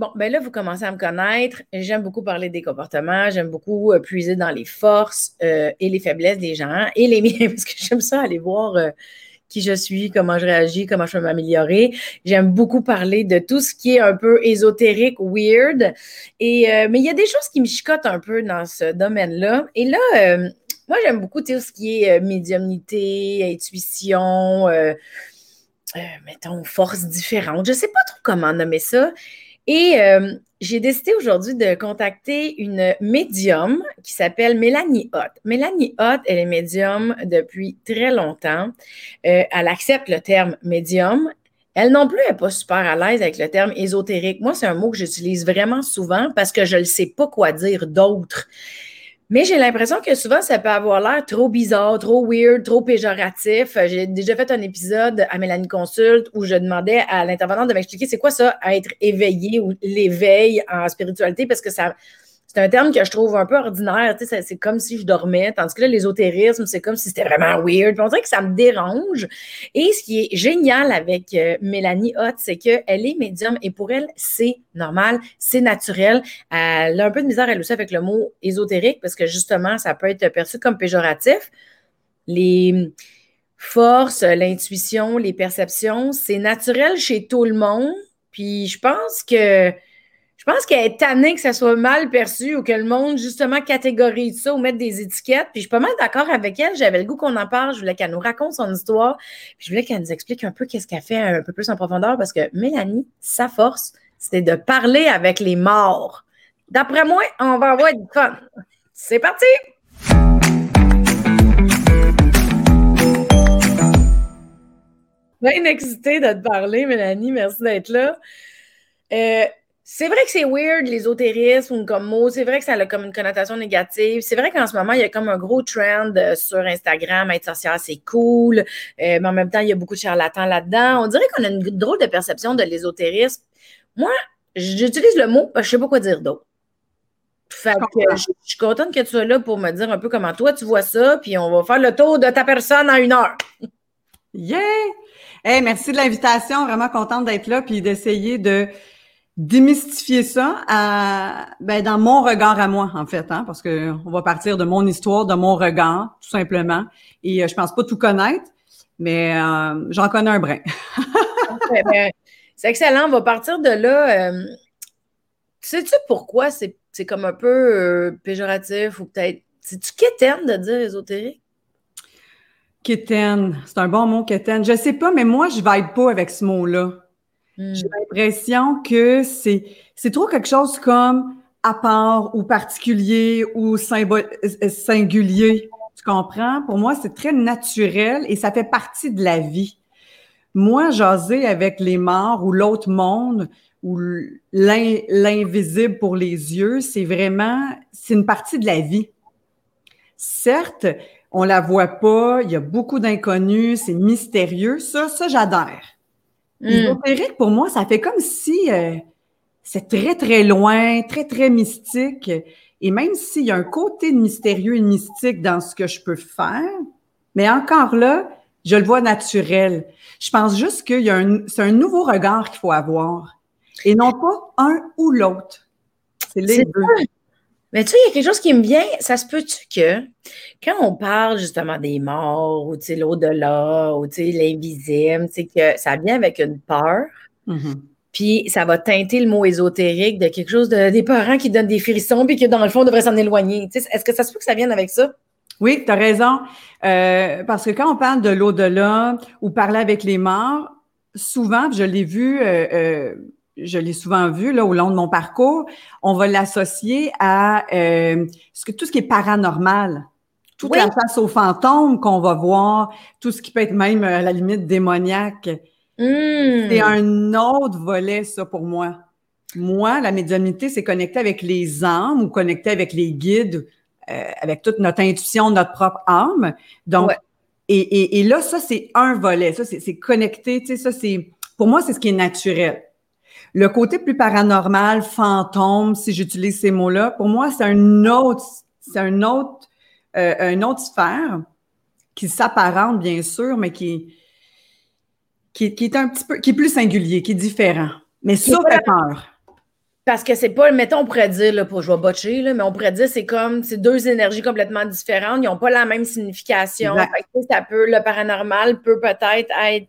Bon, ben là, vous commencez à me connaître. J'aime beaucoup parler des comportements. J'aime beaucoup euh, puiser dans les forces euh, et les faiblesses des gens et les miens, parce que j'aime ça aller voir euh, qui je suis, comment je réagis, comment je peux m'améliorer. J'aime beaucoup parler de tout ce qui est un peu ésotérique, weird. Et, mais il y a des choses qui me chicotent un peu dans ce domaine-là. Et là, moi, j'aime beaucoup tout ce qui est médiumnité, intuition, mettons, force différente. Je ne sais pas trop comment nommer ça. Et euh, j'ai décidé aujourd'hui de contacter une médium qui s'appelle Mélanie Hott. Mélanie Hott, elle est médium depuis très longtemps. Euh, elle accepte le terme médium. Elle non plus n'est pas super à l'aise avec le terme ésotérique. Moi, c'est un mot que j'utilise vraiment souvent parce que je ne sais pas quoi dire d'autre. Mais j'ai l'impression que souvent, ça peut avoir l'air trop bizarre, trop weird, trop péjoratif. J'ai déjà fait un épisode à Mélanie Consulte où je demandais à l'intervenante de m'expliquer c'est quoi ça, être éveillé ou l'éveil en spiritualité, parce que ça, c'est un terme que je trouve un peu ordinaire. C'est comme si je dormais. Tandis que là, l'ésotérisme, c'est comme si c'était vraiment weird. Puis on dirait que ça me dérange. Et ce qui est génial avec euh, Mélanie Hott, c'est qu'elle est médium et pour elle, c'est normal, c'est naturel. Elle a un peu de misère, elle aussi, avec le mot ésotérique parce que justement, ça peut être perçu comme péjoratif. Les forces, l'intuition, les perceptions, c'est naturel chez tout le monde. Puis je pense que je pense qu'elle est tannée que ça soit mal perçu ou que le monde, justement, catégorise ça ou mette des étiquettes. Puis je suis pas mal d'accord avec elle. J'avais le goût qu'on en parle. Je voulais qu'elle nous raconte son histoire. Puis je voulais qu'elle nous explique un peu qu'est-ce qu'elle fait un peu plus en profondeur parce que Mélanie, sa force, c'était de parler avec les morts. D'après moi, on va avoir du fun. C'est parti! Bien excitée de te parler, Mélanie. Merci d'être là. Euh, c'est vrai que c'est weird, l'ésotérisme comme mot. C'est vrai que ça a comme une connotation négative. C'est vrai qu'en ce moment, il y a comme un gros trend euh, sur Instagram. Être social, c'est cool. Euh, mais en même temps, il y a beaucoup de charlatans là-dedans. On dirait qu'on a une drôle de perception de l'ésotérisme. Moi, j'utilise le mot parce que je sais pas quoi dire d'autre. Fait que je, suis contente que tu sois là pour me dire un peu comment toi tu vois ça, puis on va faire le tour de ta personne en une heure. Yeah! Hey, merci de l'invitation. Vraiment contente d'être là, puis d'essayer de démystifier ça à, ben, dans mon regard à moi, en fait, hein, parce que on va partir de mon histoire, de mon regard, tout simplement. Et euh, je pense pas tout connaître, mais euh, j'en connais un brin. Ben, c'est excellent. On va partir de là. Euh, sais-tu pourquoi c'est, comme un peu péjoratif ou peut-être. C'est-tu quétaine de dire ésotérique? Quétaine, c'est un bon mot, quétaine. Je sais pas, mais moi, je vibe pas avec ce mot-là. J'ai hmm. l'impression que c'est, c'est trop quelque chose comme à part ou particulier ou euh, singulier. Tu comprends? Pour moi, c'est très naturel et ça fait partie de la vie. Moi, jaser avec les morts ou l'autre monde ou l'invisible pour les yeux, c'est vraiment, c'est une partie de la vie. Certes, on la voit pas, il y a beaucoup d'inconnus, c'est mystérieux. Ça, ça, j'adhère. L'ésotérique, hmm. pour moi, ça fait comme si euh, c'est très, très loin, très, très mystique. Et même s'il y a un côté de mystérieux et mystique dans ce que je peux faire, mais encore là, je le vois naturel. Je pense juste qu'il y a un, c'est un nouveau regard qu'il faut avoir. Et non pas un ou l'autre. C'est les deux. Mais tu sais, il y a quelque chose qui me vient. Ça se peut-tu que quand on parle justement des morts ou l'au-delà ou l'invisible, que ça vient avec une peur. Mm-hmm. Puis ça va teinter le mot ésotérique de quelque chose de, des parents qui donnent des frissons puis qui, dans le fond, devraient s'en éloigner. Est-ce que ça se peut que ça vienne avec ça? Oui, tu as raison. Euh, parce que quand on parle de l'au-delà ou parler avec les morts, souvent, je l'ai vu euh, euh, je l'ai souvent vu là au long de mon parcours, on va l'associer à euh, ce que, tout ce qui est paranormal. Toute la face aux fantômes qu'on va voir, tout ce qui peut être même à la limite démoniaque. Hmm. C'est un autre volet, ça, pour moi. Moi, la médiumnité, c'est connecter avec les âmes ou connecter avec les guides, euh, avec toute notre intuition, notre propre âme. Donc, et, et, et, là, ça, c'est un volet. Ça, c'est connecté. Tu sais, ça, c'est, pour moi, c'est ce qui est naturel. Le côté plus paranormal, fantôme, si j'utilise ces mots-là, pour moi, c'est un autre, c'est un autre, euh, une autre sphère qui s'apparente, bien sûr, mais qui, qui, est un petit peu, qui est plus singulier, qui est différent. Mais ça fait peur. parce que c'est pas, mettons, on pourrait dire, là, pour, je vais botcher, là, mais on pourrait dire c'est comme, c'est deux énergies complètement différentes, ils n'ont pas la même signification. ça peut, le paranormal peut peut-être être,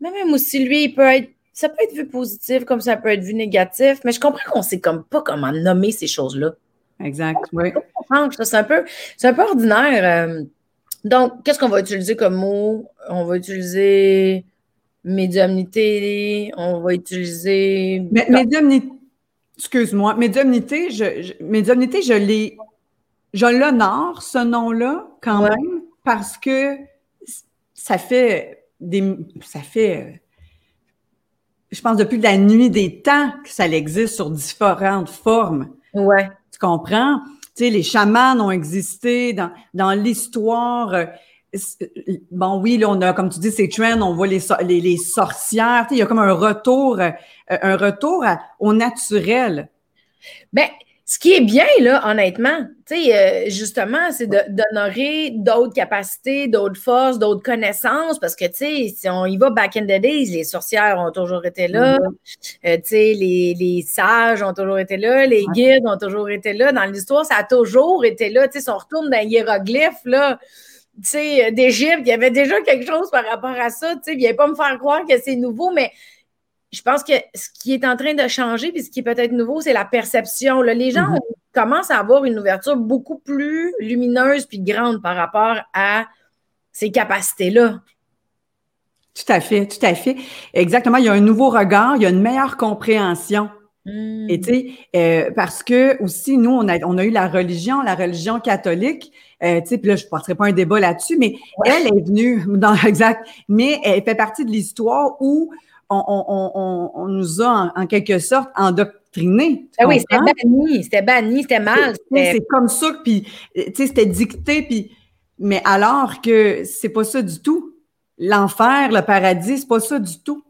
mais même aussi, lui, il peut être, ça peut être vu positif comme ça peut être vu négatif, mais je comprends qu'on sait comme pas comment nommer ces choses-là. Exact, oui. C'est un peu, c'est un peu ordinaire. Euh. donc, qu'est-ce qu'on va utiliser comme mot? On va utiliser médiumnité, on va utiliser. médiumnité, excuse-moi, médiumnité, je, je, médiumnité, je l'ai, je l'honore, ce nom-là, quand même, parce que ça fait des, ça fait, je pense, depuis la nuit des temps que ça existe sur différentes formes. Ouais. Tu comprends? Tu sais, les chamans ont existé dans, dans l'histoire. Euh, bon, oui, là, on a, comme tu dis, ces trends, on voit les, les, les sorcières. Tu sais, il y a comme un retour, euh, un retour au naturel. Ben, ce qui est bien, là, honnêtement, tu sais, euh, justement, c'est d'honorer d'autres capacités, d'autres forces, d'autres connaissances, parce que, tu sais, si on y va back in the days, les sorcières ont toujours été là, mm-hmm. euh, tu sais, les, les, sages ont toujours été là, les guides ont toujours été là. Dans l'histoire, ça a toujours été là. Tu sais, si on retourne dans les hiéroglyphes, là, tu sais, d'Égypte, il y avait déjà quelque chose par rapport à ça. Tu sais, viens pas me faire croire que c'est nouveau, mais je pense que ce qui est en train de changer, puis ce qui est peut-être nouveau, c'est la perception. Les gens mm-hmm. commencent à avoir une ouverture beaucoup plus lumineuse puis grande par rapport à ces capacités-là. Tout à fait, tout à fait. Exactement. Il y a un nouveau regard, il y a une meilleure compréhension. Mm. Et tu sais, euh, parce que aussi, nous, on a, on a eu la religion, la religion catholique. Euh, tu sais, puis là, je ne passerai pas un débat là-dessus, mais elle est venue, dans, exact, mais elle fait partie de l'histoire où on, nous a en, quelque sorte endoctrinés. Ah oui, c'était banni, c'était banni, c'était mal. C'est comme ça, puis c'était dicté, puis mais alors que c'est pas ça du tout. L'enfer, le paradis, c'est pas ça du tout.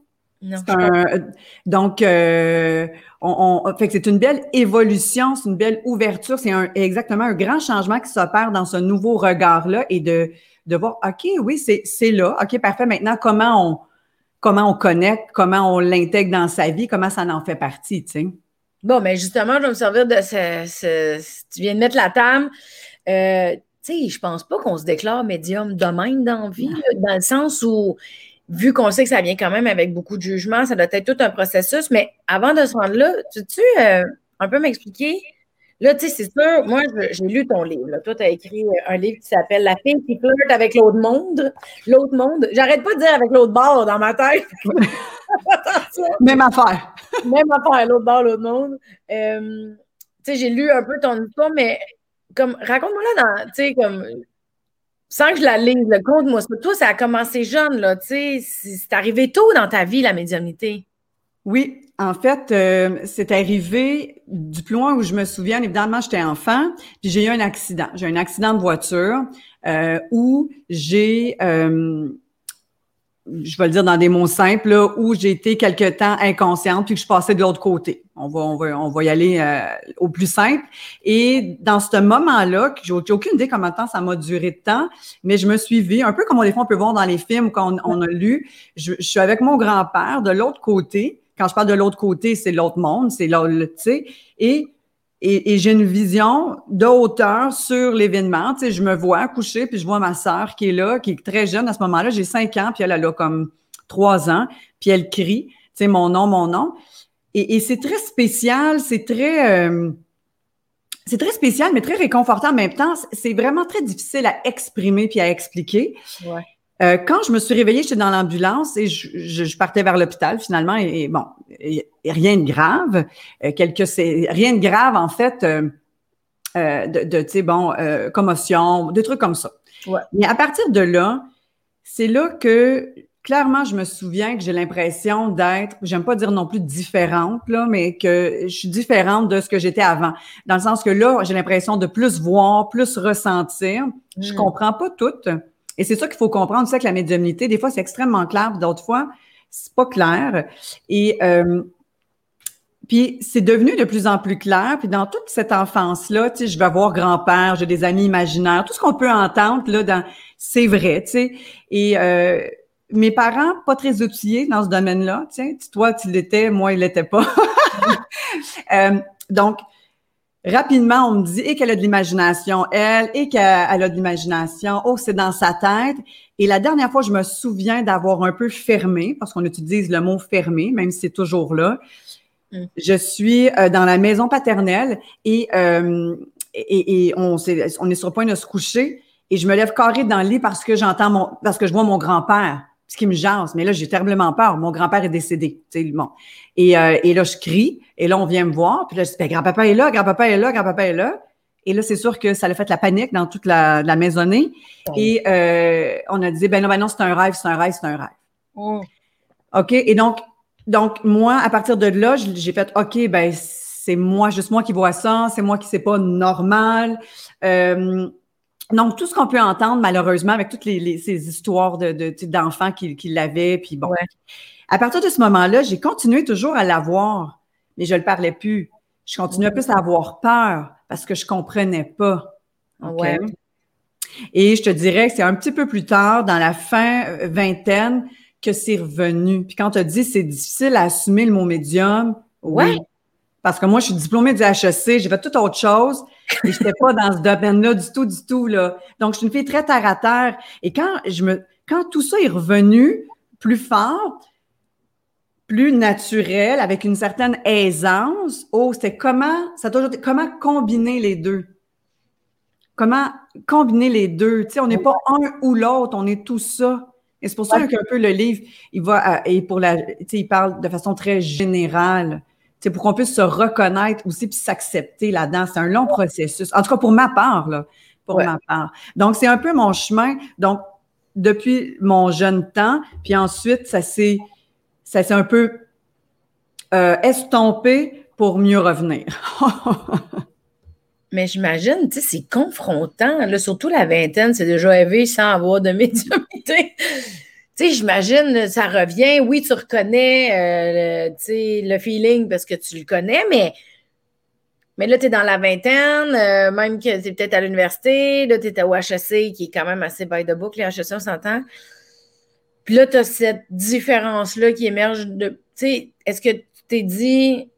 donc, euh, on, fait que c'est une belle évolution, c'est une belle ouverture, c'est exactement un grand changement qui s'opère dans ce nouveau regard-là et de, de voir, OK, oui, c'est là, OK, parfait, maintenant, comment on, comment on connecte, comment on l'intègre dans sa vie, comment ça en fait partie, tu sais. Bon, mais justement, je vais me servir de ce. tu viens de mettre la table. Euh, tu sais, je pense pas qu'on se déclare médium de même dans la vie, dans le sens où, vu qu'on sait que ça vient quand même avec beaucoup de jugement, ça doit être tout un processus. Mais avant de se rendre là, tu tu euh, un peu m'expliquer Là, tu sais, c'est sûr, moi, j'ai lu ton livre. Là. Toi, tu as écrit un livre qui s'appelle La fille qui flirte avec l'autre monde. L'autre monde. J'arrête pas de dire avec l'autre bord dans ma tête. Même affaire. Même affaire, l'autre bord, l'autre monde. Euh, tu sais, j'ai lu un peu ton histoire, mais comme, raconte-moi là, tu sais, comme, sans que je la lise, le compte, moi, toi, ça a commencé jeune, là, tu sais, c'est arrivé tôt dans ta vie, la médiumnité. Oui, en fait, euh, c'est arrivé du plus loin où je me souviens. Évidemment, j'étais enfant, puis j'ai eu un accident. J'ai eu un accident de voiture euh, où j'ai, euh, je vais le dire dans des mots simples, où j'ai été quelque temps inconsciente puis que je passais de l'autre côté. On va, on va, on va y aller au plus simple. Et dans ce moment-là, j'ai aucune idée combien de temps ça m'a duré de temps, mais je me suis vue, un peu comme des fois on peut voir dans les films qu'on on a lu. Je suis avec mon grand-père de l'autre côté quand je parle de l'autre côté, c'est l'autre monde, c'est là, tu sais, et, et, j'ai une vision de hauteur sur l'événement. Tu sais, je me vois coucher, puis je vois ma sœur qui est là, qui est très jeune à ce moment-là. J'ai cinq ans, puis elle, a comme trois ans, puis elle crie, tu sais, mon nom, mon nom. Et, et c'est très spécial, c'est très... Euh, c'est très spécial, mais très réconfortant en même temps. C'est vraiment très difficile à exprimer puis à expliquer. Ouais. Euh, quand je me suis réveillée, j'étais dans l'ambulance et je, je, partais vers l'hôpital finalement. Et, bon, rien de grave. Euh, quelque, rien de grave en fait. Euh, euh de, de tu sais, bon, commotion, des trucs comme ça. Ouais. Mais à partir de là, c'est là que clairement, je me souviens que j'ai l'impression d'être, j'aime pas dire non plus différente, là, mais que je suis différente de ce que j'étais avant. Dans le sens que là, j'ai l'impression de plus voir, plus ressentir. Je hmm. comprends pas tout. Et c'est ça qu'il faut comprendre, c'est que la médiumnité, des fois, c'est extrêmement clair, d'autres fois, c'est pas clair. Et euh, puis c'est devenu de plus en plus clair. Puis dans toute cette enfance-là, tu sais, je vais voir grand-père, j'ai des amis imaginaires, tout ce qu'on peut entendre là, dans c'est vrai, tu sais. Et euh, mes parents, pas très outillés dans ce domaine-là. Tiens, toi, tu l'étais, moi, il l'était pas. Euh, donc, rapidement, on me dit et qu'elle a de l'imagination, elle, et qu'elle a de l'imagination. Oh, c'est dans sa tête. Et la dernière fois, je me souviens d'avoir un peu fermé, parce qu'on utilise le mot fermé, même si c'est toujours là. Mm. Je suis euh, dans la maison paternelle et, euh, et, et on, est, on est sur le point de se coucher et je me lève carré dans le lit parce que j'entends mon, parce que je vois mon grand-père, ce qui me jase. Mais là, j'ai terriblement peur. Mon grand-père est décédé, bon. Et, euh, et là, je crie et là, on vient me voir. Puis là, je dis, ben, grand-papa est là, grand-papa est là, grand-papa est là. Et là, c'est sûr que ça a fait la panique dans toute la, la maisonnée. Et euh, on a dit, ben non, ben non, c'est un rêve, c'est un rêve, c'est un rêve. Oh. OK? Et donc, donc, moi, à partir de là, j'ai fait, OK, ben, c'est moi, juste moi qui vois ça, c'est moi qui sais pas normal. Euh, donc, tout ce qu'on peut entendre, malheureusement, avec toutes les, ces histoires de, d'enfants qui, qui l'avaient, puis bon. À partir de ce moment-là, j'ai continué toujours à l'avoir, mais je ne le parlais plus. Je continuais plus à avoir peur parce que je comprenais pas. Ouais. Et je te dirais que c'est un petit peu plus tard, dans la fin euh, vingtaine, que c'est revenu. Puis quand tu as dit c'est difficile à assumer le mot médium, oui. Parce que moi, je suis diplômée du HEC, j'ai fait toute autre chose et je n'étais pas dans ce domaine-là du tout, du tout. Là. Donc, je suis une fille très terre à terre. Et quand je me quand tout ça est revenu plus fort, plus naturel, avec une certaine aisance, oh, c'était comment, ça a toujours comment combiner les deux? Comment combiner les deux? Tu sais, on n'est pas un ou l'autre, on est tout ça. Et c'est pour ça qu'un peu le livre, il va et pour la, il parle de façon très générale. C'est pour qu'on puisse se reconnaître aussi puis s'accepter là-dedans. C'est un long processus. En tout cas, pour ma part, là. Pour ma part. Donc, c'est un peu mon chemin. Donc, depuis mon jeune temps, puis ensuite, ça s'est, ça s'est un peu euh, estompé pour mieux revenir. Mais j'imagine, tu sais, c'est confrontant. Là, surtout la vingtaine, c'est déjà élevé sans avoir de médiumnité. Tu sais, j'imagine, ça revient. Oui, tu reconnais, euh, tu sais, le feeling parce que tu le connais, mais, mais là, tu es dans la vingtaine, euh, même que tu es peut-être à l'université, là, tu es au HEC, qui est quand même assez by the book, les HEC, on s'entend. Puis là, tu as cette différence-là qui émerge de. Tu sais, est-ce que tu t'es dit,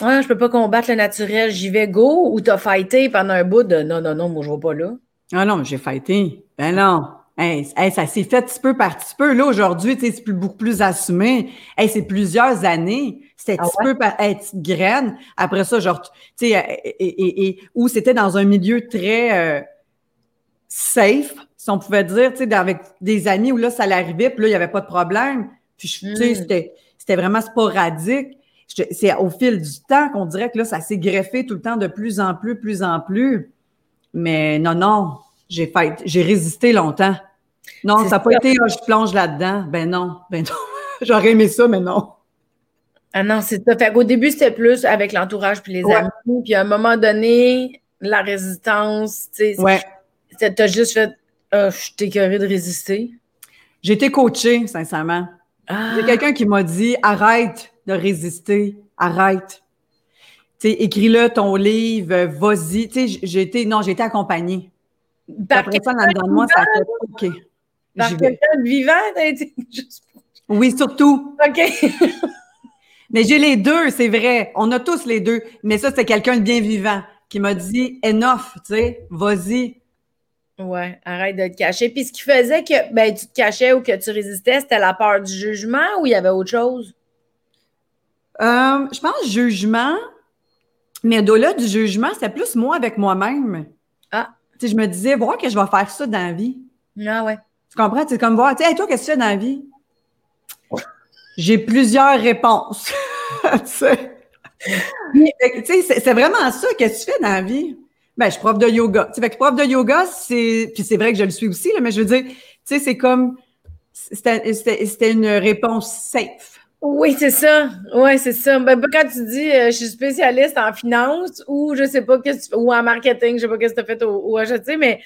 ah, je peux pas combattre le naturel, j'y vais go, ou t'as fighté pendant un bout de non, non, non, moi je vais pas là? Ah non, j'ai fighté. Ben non. Hey, ça s'est fait petit peu par petit peu. Là, aujourd'hui, c'est plus, beaucoup plus assumé. Hey, c'est plusieurs années. C'était ah petit peu par petite graine. Après ça, genre, tu sais, et, et, où c'était dans un milieu très euh, safe, si on pouvait dire, tu sais, avec des amis où là, ça l'arrivait, puis là, il n'y avait pas de problème. Puis, tu sais, hmm. c'était, c'était vraiment sporadique c'est au fil du temps qu'on dirait que là, ça s'est greffé tout le temps de plus en plus, plus en plus. Mais non, non, j'ai fait, j'ai résisté longtemps. Non, ça n'a pas été oh, je plonge là-dedans. Ben non, ben non. J'aurais aimé ça, mais non. Ah non, c'est ça. Fait qu'au début, c'était plus avec l'entourage puis les amis. Puis à un moment donné, la résistance, tu sais. Ouais. T'as juste fait oh, je t'ai de résister. J'ai été coachée, sincèrement. Ah. A quelqu'un qui m'a dit arrête de résister, arrête. Tu sais, écris-le ton livre, vas-y. Tu sais, j'ai été, non, j'ai été accompagnée. Par Après ça, dans de moi, ça fait OK. Par quelqu'un de vivant, Oui, surtout. OK. mais j'ai les deux, c'est vrai. On a tous les deux. Mais ça, c'est quelqu'un de bien vivant qui m'a dit enough, tu sais, vas-y. Ouais, arrête de te cacher. Puis ce qui faisait que ben, tu te cachais ou que tu résistais, c'était la peur du jugement ou il y avait autre chose? Euh, je pense jugement, mais au-delà du jugement, c'était plus moi avec moi-même. Ah. Tu sais, je me disais, voir que je vais faire ça dans la vie. Ah ouais. Tu comprends? C'est comme voir, tu sais, toi, qu'est-ce que tu fais dans la vie? J'ai plusieurs réponses. tu sais, c'est vraiment ça. Qu'est-ce que tu fais dans la vie? Ben, je suis prof de yoga. Tu sais, fait que prof de yoga, c'est. Puis c'est vrai que je le suis aussi, là, mais je veux dire, tu sais, c'est comme. C'était une réponse safe. Oui, c'est ça. Oui, c'est ça. Ben, quand tu dis euh, je suis spécialiste en finance ou je sais pas qu'est-ce ou en marketing, je sais pas qu'est-ce que tu as fait au, au HEC, mais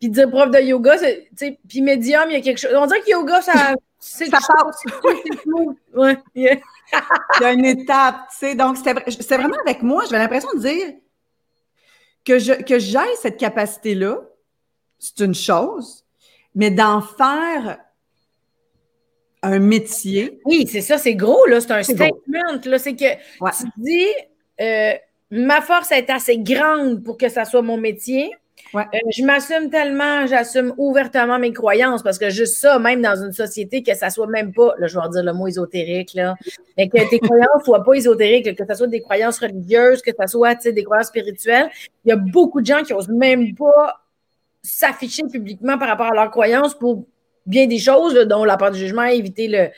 puis dire prof de yoga, tu sais, puis médium, il y a quelque chose. On dirait que yoga, ça. ça passe. ouais. Yeah. il y a une étape, tu sais. Donc, c'était vraiment avec moi, j'avais l'impression de dire que je que j'aille cette capacité-là, c'est une chose, mais d'en faire un métier. Oui, c'est ça, c'est gros, là. C'est un statement. Là, c'est que tu dis euh, ma force est assez grande pour que ça soit mon métier. Euh, je m'assume tellement, j'assume ouvertement mes croyances parce que juste ça, même dans une société, que ça soit même pas, là, je vais dire le mot ésotérique, là, mais que tes croyances soient pas ésotériques, que ce soit des croyances religieuses, que ce soit des croyances spirituelles. Il y a beaucoup de gens qui osent même pas s'afficher publiquement par rapport à leurs croyances pour bien des choses, dont la part du jugement, éviter, le,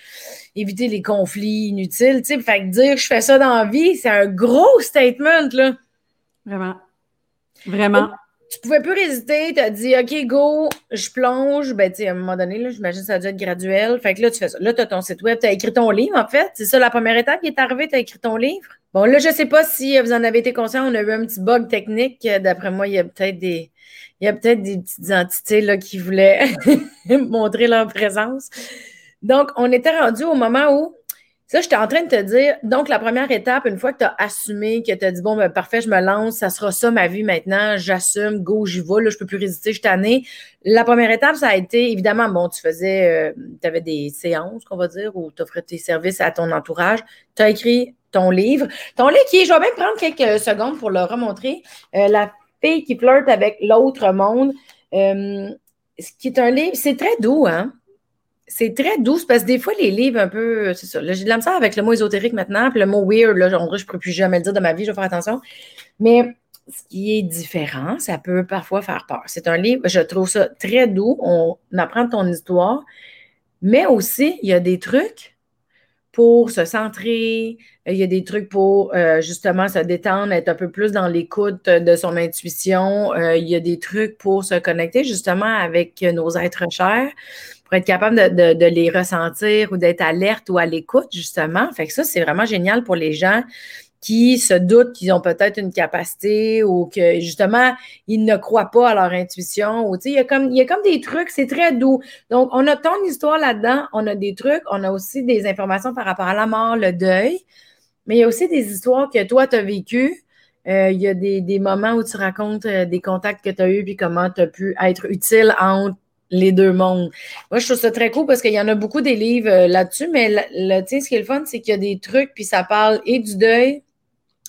éviter les conflits inutiles. Fait que dire je fais ça dans la vie, c'est un gros statement. Là. Vraiment. Vraiment tu pouvais plus résister, tu as dit OK, go, je plonge. Ben, tu à un moment donné, là, j'imagine que ça a dû être graduel. Fait que là, tu fais ça. Là, tu as ton site web, tu as écrit ton livre, en fait. C'est ça la première étape qui est arrivée, tu as écrit ton livre? Bon, là, je sais pas si vous en avez été conscient, on a eu un petit bug technique. D'après moi, il y a peut-être des. Il y a peut-être des petites entités là, qui voulaient montrer leur présence. Donc, on était rendu au moment où ça, j'étais en train de te dire, donc la première étape, une fois que tu as assumé, que tu as dit, bon, ben, parfait, je me lance, ça sera ça ma vie maintenant, j'assume, go, j'y vais, là, je peux plus résister, je suis La première étape, ça a été, évidemment, bon, tu faisais, euh, tu avais des séances, qu'on va dire, où tu offrais tes services à ton entourage, tu as écrit ton livre. Ton livre qui est, je vais même prendre quelques secondes pour le remontrer, euh, La fille qui flirte avec l'autre monde, euh, ce qui est un livre, c'est très doux, hein? C'est très doux parce que des fois, les livres un peu, c'est ça. J'ai de la avec le mot ésotérique maintenant, puis le mot weird, là, je ne pourrais plus jamais le dire de ma vie, je vais faire attention. Mais ce qui est différent, ça peut parfois faire peur. C'est un livre, je trouve ça très doux, on apprend ton histoire, mais aussi, il y a des trucs pour se centrer, il y a des trucs pour euh, justement se détendre, être un peu plus dans l'écoute de son intuition, euh, il y a des trucs pour se connecter justement avec nos êtres chers pour être capable de, les ressentir ou d'être alerte ou à l'écoute, justement. Fait que ça, c'est vraiment génial pour les gens qui se doutent qu'ils ont peut-être une capacité ou que justement, ils ne croient pas à leur intuition. Ou, il, y a comme, il y a comme des trucs, c'est très doux. Donc, on a ton histoire là-dedans, on a des trucs, on a aussi des informations par rapport à la mort, le deuil, mais il y a aussi des histoires que toi, tu as vécues. Euh, il y a des, des, moments où tu racontes euh, des contacts que tu as eus puis comment tu as pu être utile entre les deux mondes. Moi, je trouve ça très cool parce qu'il y en a beaucoup des livres euh, là-dessus, mais le, ce qui est le fun, c'est qu'il y a des trucs, puis ça parle et du deuil,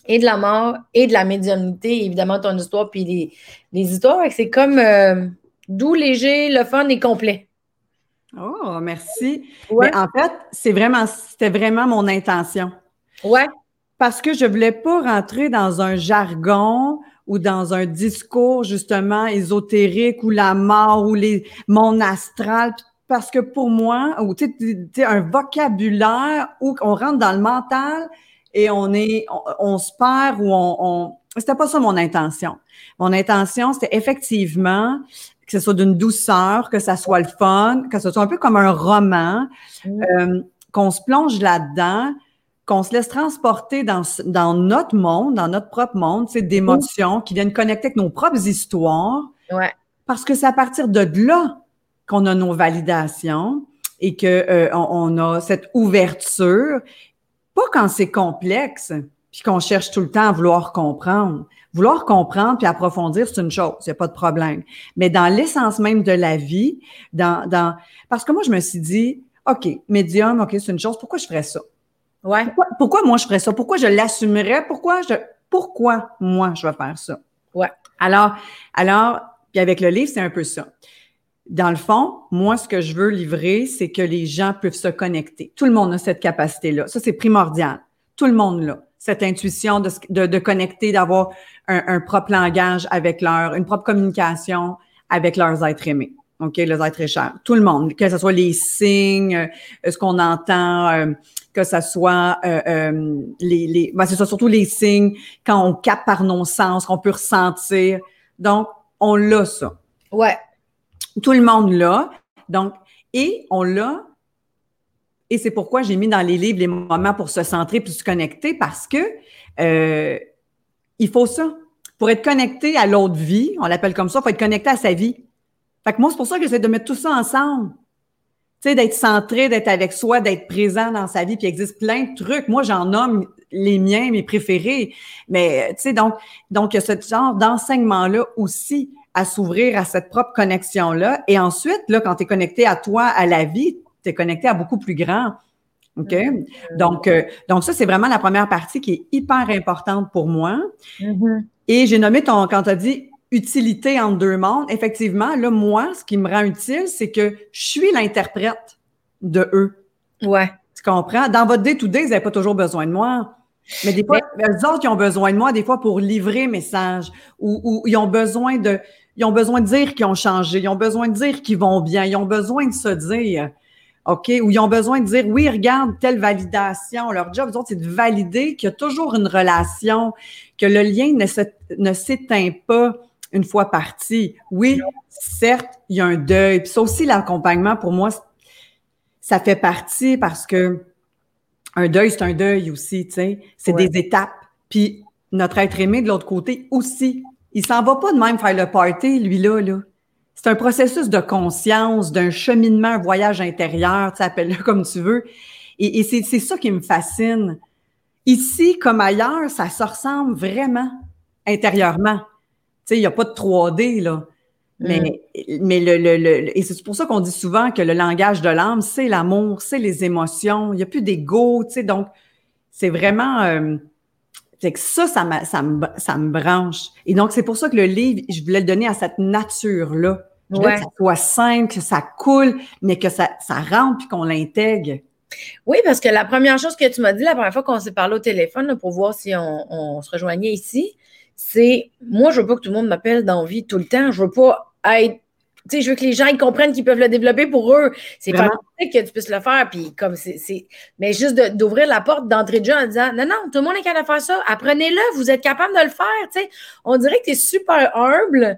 et de la mort, et de la médiumnité, évidemment, ton histoire, puis les, les histoires. C'est comme euh, doux, léger, le fun et complet. Oh, merci. Mais en fait, c'est vraiment, c'était vraiment mon intention. Ouais. Parce que je voulais pas rentrer dans un jargon ou dans un discours justement ésotérique ou la mort ou les mon astral parce que pour moi ou tu sais un vocabulaire où on rentre dans le mental et on est on, se perd ou on, on c'était pas ça mon intention. Mon intention c'était effectivement que ce soit d'une douceur, que ça soit le fun, que ce soit un peu comme un roman, mmh. euh, qu'on se plonge là-dedans, qu'on se laisse transporter dans, dans notre monde, dans notre propre monde, c'est d'émotions qui viennent connecter avec nos propres histoires. Ouais. Parce que c'est à partir de là qu'on a nos validations et que euh, on, a cette ouverture. Pas quand c'est complexe, puis qu'on cherche tout le temps à vouloir comprendre. Vouloir comprendre puis approfondir, c'est une chose, il n'y a pas de problème. Mais dans l'essence même de la vie, dans, dans parce que moi, je me suis dit, OK, médium, OK, c'est une chose, pourquoi je ferais ça? Ouais. Pourquoi, moi je ferais ça? Pourquoi je l'assumerais? Pourquoi je, pourquoi moi je vais faire ça? Ouais. Alors, alors, puis avec le livre, c'est un peu ça. Dans le fond, moi, ce que je veux livrer, c'est que les gens peuvent se connecter. Tout le monde a cette capacité-là. Ça, c'est primordial. Tout le monde l'a. Cette intuition de, de, de connecter, d'avoir un, un, propre langage avec leur, une propre communication avec leurs êtres aimés. OK, les êtres chers. Tout le monde, que ce soit les signes, euh, ce qu'on entend, euh, que ce soit euh, euh, les, les ben, c'est surtout les signes quand on capte par nos sens, qu'on peut ressentir. Donc, on l'a ça. Ouais. Tout le monde l'a. Donc, et on l'a. Et c'est pourquoi j'ai mis dans les livres les moments pour se centrer puis se connecter parce que euh, il faut ça. Pour être connecté à l'autre vie, on l'appelle comme ça, il faut être connecté à sa vie. Fait que moi, c'est pour ça que j'essaie de mettre tout ça ensemble tu sais, d'être centré, d'être avec soi, d'être présent dans sa vie. Puis il existe plein de trucs. Moi, j'en nomme les miens, mes préférés. Mais, tu sais, donc, donc, il y a ce genre d'enseignement-là aussi à s'ouvrir à cette propre connexion-là. Et ensuite, là, quand tu es connecté à toi, à la vie, tu es connecté à beaucoup plus grand. OK? Mm-hmm. Donc, euh, donc ça, c'est vraiment la première partie qui est hyper importante pour moi. Mm-hmm. Et j'ai nommé ton, quand tu as dit utilité en deux mondes, effectivement, là, moi, ce qui me rend utile, c'est que je suis l'interprète de eux. Ouais. Tu comprends? Dans votre day-to-day, vous n'avez pas toujours besoin de moi. Mais des fois, les autres, qui ont besoin de moi, des fois, pour livrer message ou, ou ils ont besoin de, ils ont besoin de dire qu'ils ont changé, ils ont besoin de dire qu'ils vont bien, ils ont besoin de se dire, OK, ou ils ont besoin de dire, oui, regarde, telle validation. Leur job, c'est de valider qu'il y a toujours une relation, que le lien ne s'éteint pas une fois parti. Oui, certes, il y a un deuil. Puis ça aussi, l'accompagnement, pour moi, ça fait partie parce que un deuil, c'est un deuil aussi, tu sais. C'est des étapes. Puis notre être aimé de l'autre côté aussi. Il s'en va pas de même faire le party, lui-là, là. C'est un processus de conscience, d'un cheminement, un voyage intérieur, tu appelles-le comme tu veux. Et, c'est ça qui me fascine. Ici, comme ailleurs, ça se ressemble vraiment intérieurement. Tu sais, il n'y a pas de 3D, là. Mais, mm. mais le, le, le, et c'est pour ça qu'on dit souvent que le langage de l'âme, c'est l'amour, c'est les émotions. Il n'y a plus d'ego, tu sais. Donc, c'est vraiment. Euh, c'est que ça, ça, ça, me, ça me branche. Et donc, c'est pour ça que le livre, je voulais le donner à cette nature-là. Je voulais que ça soit simple, que ça coule, mais que ça, ça rentre puis qu'on l'intègre. Oui, parce que la première chose que tu m'as dit la première fois qu'on s'est parlé au téléphone pour voir si on, on, se rejoignait ici, c'est moi, je veux pas que tout le monde m'appelle dans vie tout le temps. Je veux pas être tu sais, je veux que les gens ils comprennent qu'ils peuvent le développer pour eux. C'est fantastique que tu puisses le faire. Puis comme c'est. Mais juste d'ouvrir la porte d'entrée de jeu en disant Non, non, tout le monde est capable de faire ça. Apprenez-le, vous êtes capable de le faire. Tu sais. On dirait que tu es super humble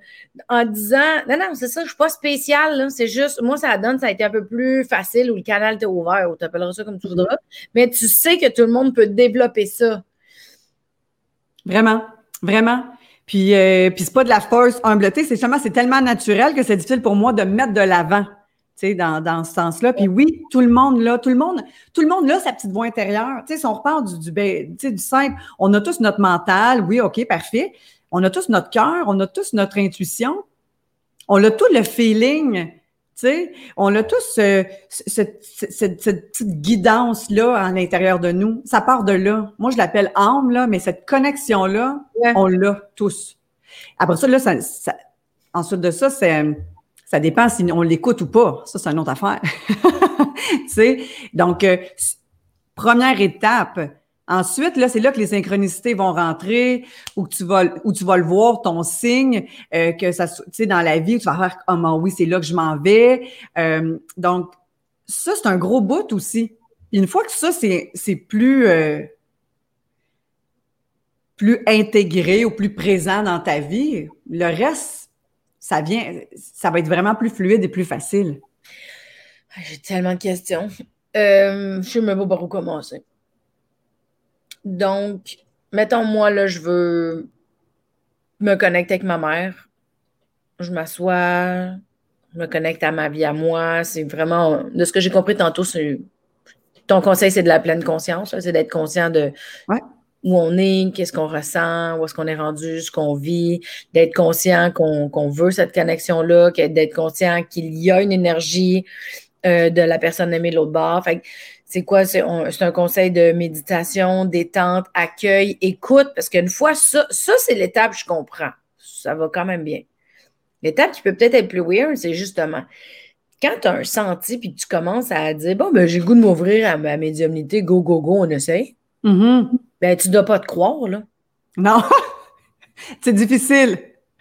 en disant Non, non, c'est ça, je suis pas spécial. C'est juste, moi, ça donne, ça a été un peu plus facile où le canal t'est ouvert, ou tu appelleras ça comme tu voudras. Mais tu sais que tout le monde peut développer ça. Vraiment, vraiment. Puis, euh, puis c'est pas de la force humbleté, c'est justement, c'est tellement naturel que c'est difficile pour moi de mettre de l'avant, tu sais, dans, dans ce sens-là. Puis oui, tout le monde là, tout le monde, tout le monde là, sa petite voix intérieure. Tu sais, si on repart du, du, ben, du simple, on a tous notre mental, oui, OK, parfait. On a tous notre cœur, on a tous notre intuition. On a tout le feeling sais, on a tous cette, petite guidance-là à l'intérieur de nous. Ça part de là. Moi, je l'appelle âme, là, mais cette connexion-là, on l'a tous. Après ça, là, ça, ensuite de ça, c'est ça dépend si on l'écoute ou pas. Ça, c'est une autre affaire. tu sais, donc, euh, première étape, Ensuite, là, c'est là que les synchronicités vont rentrer, ou que tu vas, où tu vas le voir, ton signe, euh, que ça, tu sais, dans la vie, tu vas faire, oh mon oui, c'est là que je m'en vais. Euh, donc, ça, c'est un gros bout aussi. Une fois que ça, c'est, c'est plus, euh, plus intégré ou plus présent dans ta vie, le reste, ça vient, ça va être vraiment plus fluide et plus facile. J'ai tellement de questions. je sais même pas par où commencer. Donc, mettons, moi, là, je veux me connecter avec ma mère. Je m'assois, je me connecte à ma vie à moi. C'est vraiment, de ce que j'ai compris tantôt, ton conseil, c'est de la pleine conscience. C'est d'être conscient de où on est, qu'est-ce qu'on ressent, où est-ce qu'on est rendu, ce qu'on vit, d'être conscient qu'on veut cette connexion-là, d'être conscient qu'il y a une énergie euh, de la personne aimée de l'autre bord. Fait c'est quoi? C'est un conseil de méditation, détente, accueil, écoute, parce qu'une fois, ça, ça c'est l'étape, je comprends. Ça va quand même bien. L'étape qui peut peut-être être plus weird, c'est justement quand tu as un senti puis que tu commences à dire Bon, ben, j'ai le goût de m'ouvrir à ma médiumnité, go, go, go, on essaye. Mm-hmm. Ben, tu ne dois pas te croire, là. Non, c'est difficile.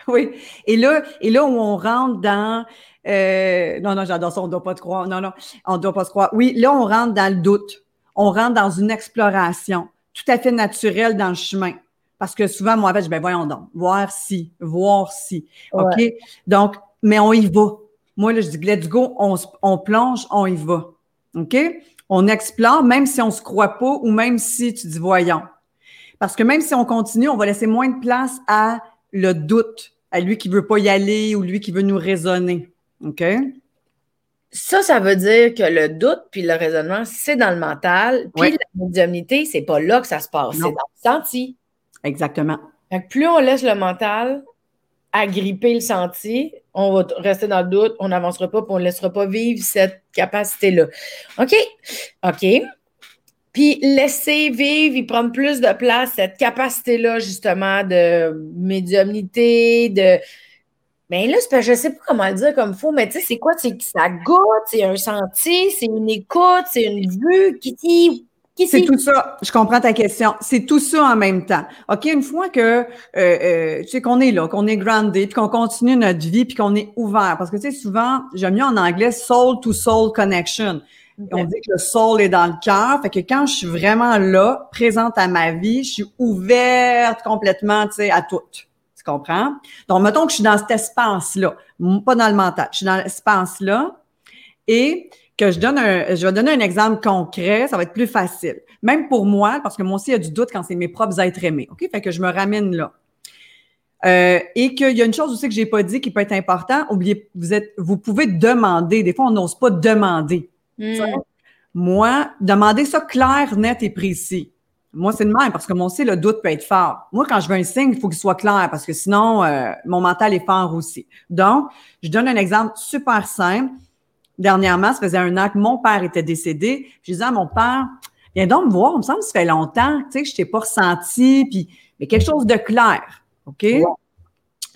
Oui. Et là, et là où on rentre dans euh, non, non, j'adore ça, on ne doit pas te croire. Non, non, on ne doit pas se croire. Oui, là, on rentre dans le doute. On rentre dans une exploration tout à fait naturelle dans le chemin. Parce que souvent, moi, en fait, je ben voyons donc, voir si, voir si. OK? Donc, mais on y va. Moi, là, je dis, let's go, on, on plonge, on y va. OK? On explore, même si on ne se croit pas ou même si tu dis voyons. Parce que même si on continue, on va laisser moins de place à le doute, à lui qui veut pas y aller ou lui qui veut nous raisonner. OK? Ça, ça veut dire que le doute puis le raisonnement, c'est dans le mental. Puis la médiumnité, c'est pas là que ça se passe, c'est dans le senti. Exactement. plus on laisse le mental agripper le sentier, on va rester dans le doute, on n'avancera pas, puis on ne laissera pas vivre cette capacité-là. OK? OK. Puis laisser vivre et prendre plus de place cette capacité-là, justement, de médiumnité, de. Mais là, je ne sais pas comment le dire comme il faut, mais tu sais, c'est quoi? C'est que ça goûte, c'est un sentier, c'est une écoute, c'est une vue qui dit c'est tout ça. Je comprends ta question. C'est tout ça en même temps. OK, une fois que euh, euh, tu sais qu'on est là, qu'on est grounded, puis qu'on continue notre vie, puis qu'on est ouvert. Parce que tu sais, souvent, j'aime mieux en anglais soul to soul connection. On dit que le soul est dans le cœur. Fait que quand je suis vraiment là, présente à ma vie, je suis ouverte complètement, tu sais, à tout. Comprends? Donc, mettons que je suis dans cet espace-là, pas dans le mental. Je suis dans l'espace-là. Et que je donne un, je vais donner un exemple concret, ça va être plus facile. Même pour moi, parce que moi aussi, il y a du doute quand c'est mes propres êtres aimés. OK? Fait que je me ramène là. Euh, et qu'il y a une chose aussi que j'ai pas dit qui peut être important. Oubliez, vous êtes, vous pouvez demander. Des fois, on n'ose pas demander. Hmm. Moi, demander ça clair, net et précis. Moi, c'est le même parce que moi aussi, le doute peut être fort. Moi, quand je veux un signe, il faut qu'il soit clair parce que sinon, euh, mon mental est fort aussi. Donc, je donne un exemple super simple dernièrement, ça faisait un an que mon père était décédé. Je disais à mon père, viens donc me voir, il me semble que ça fait longtemps, tu sais, que je t'ai pas ressenti, puis mais quelque chose de clair, OK?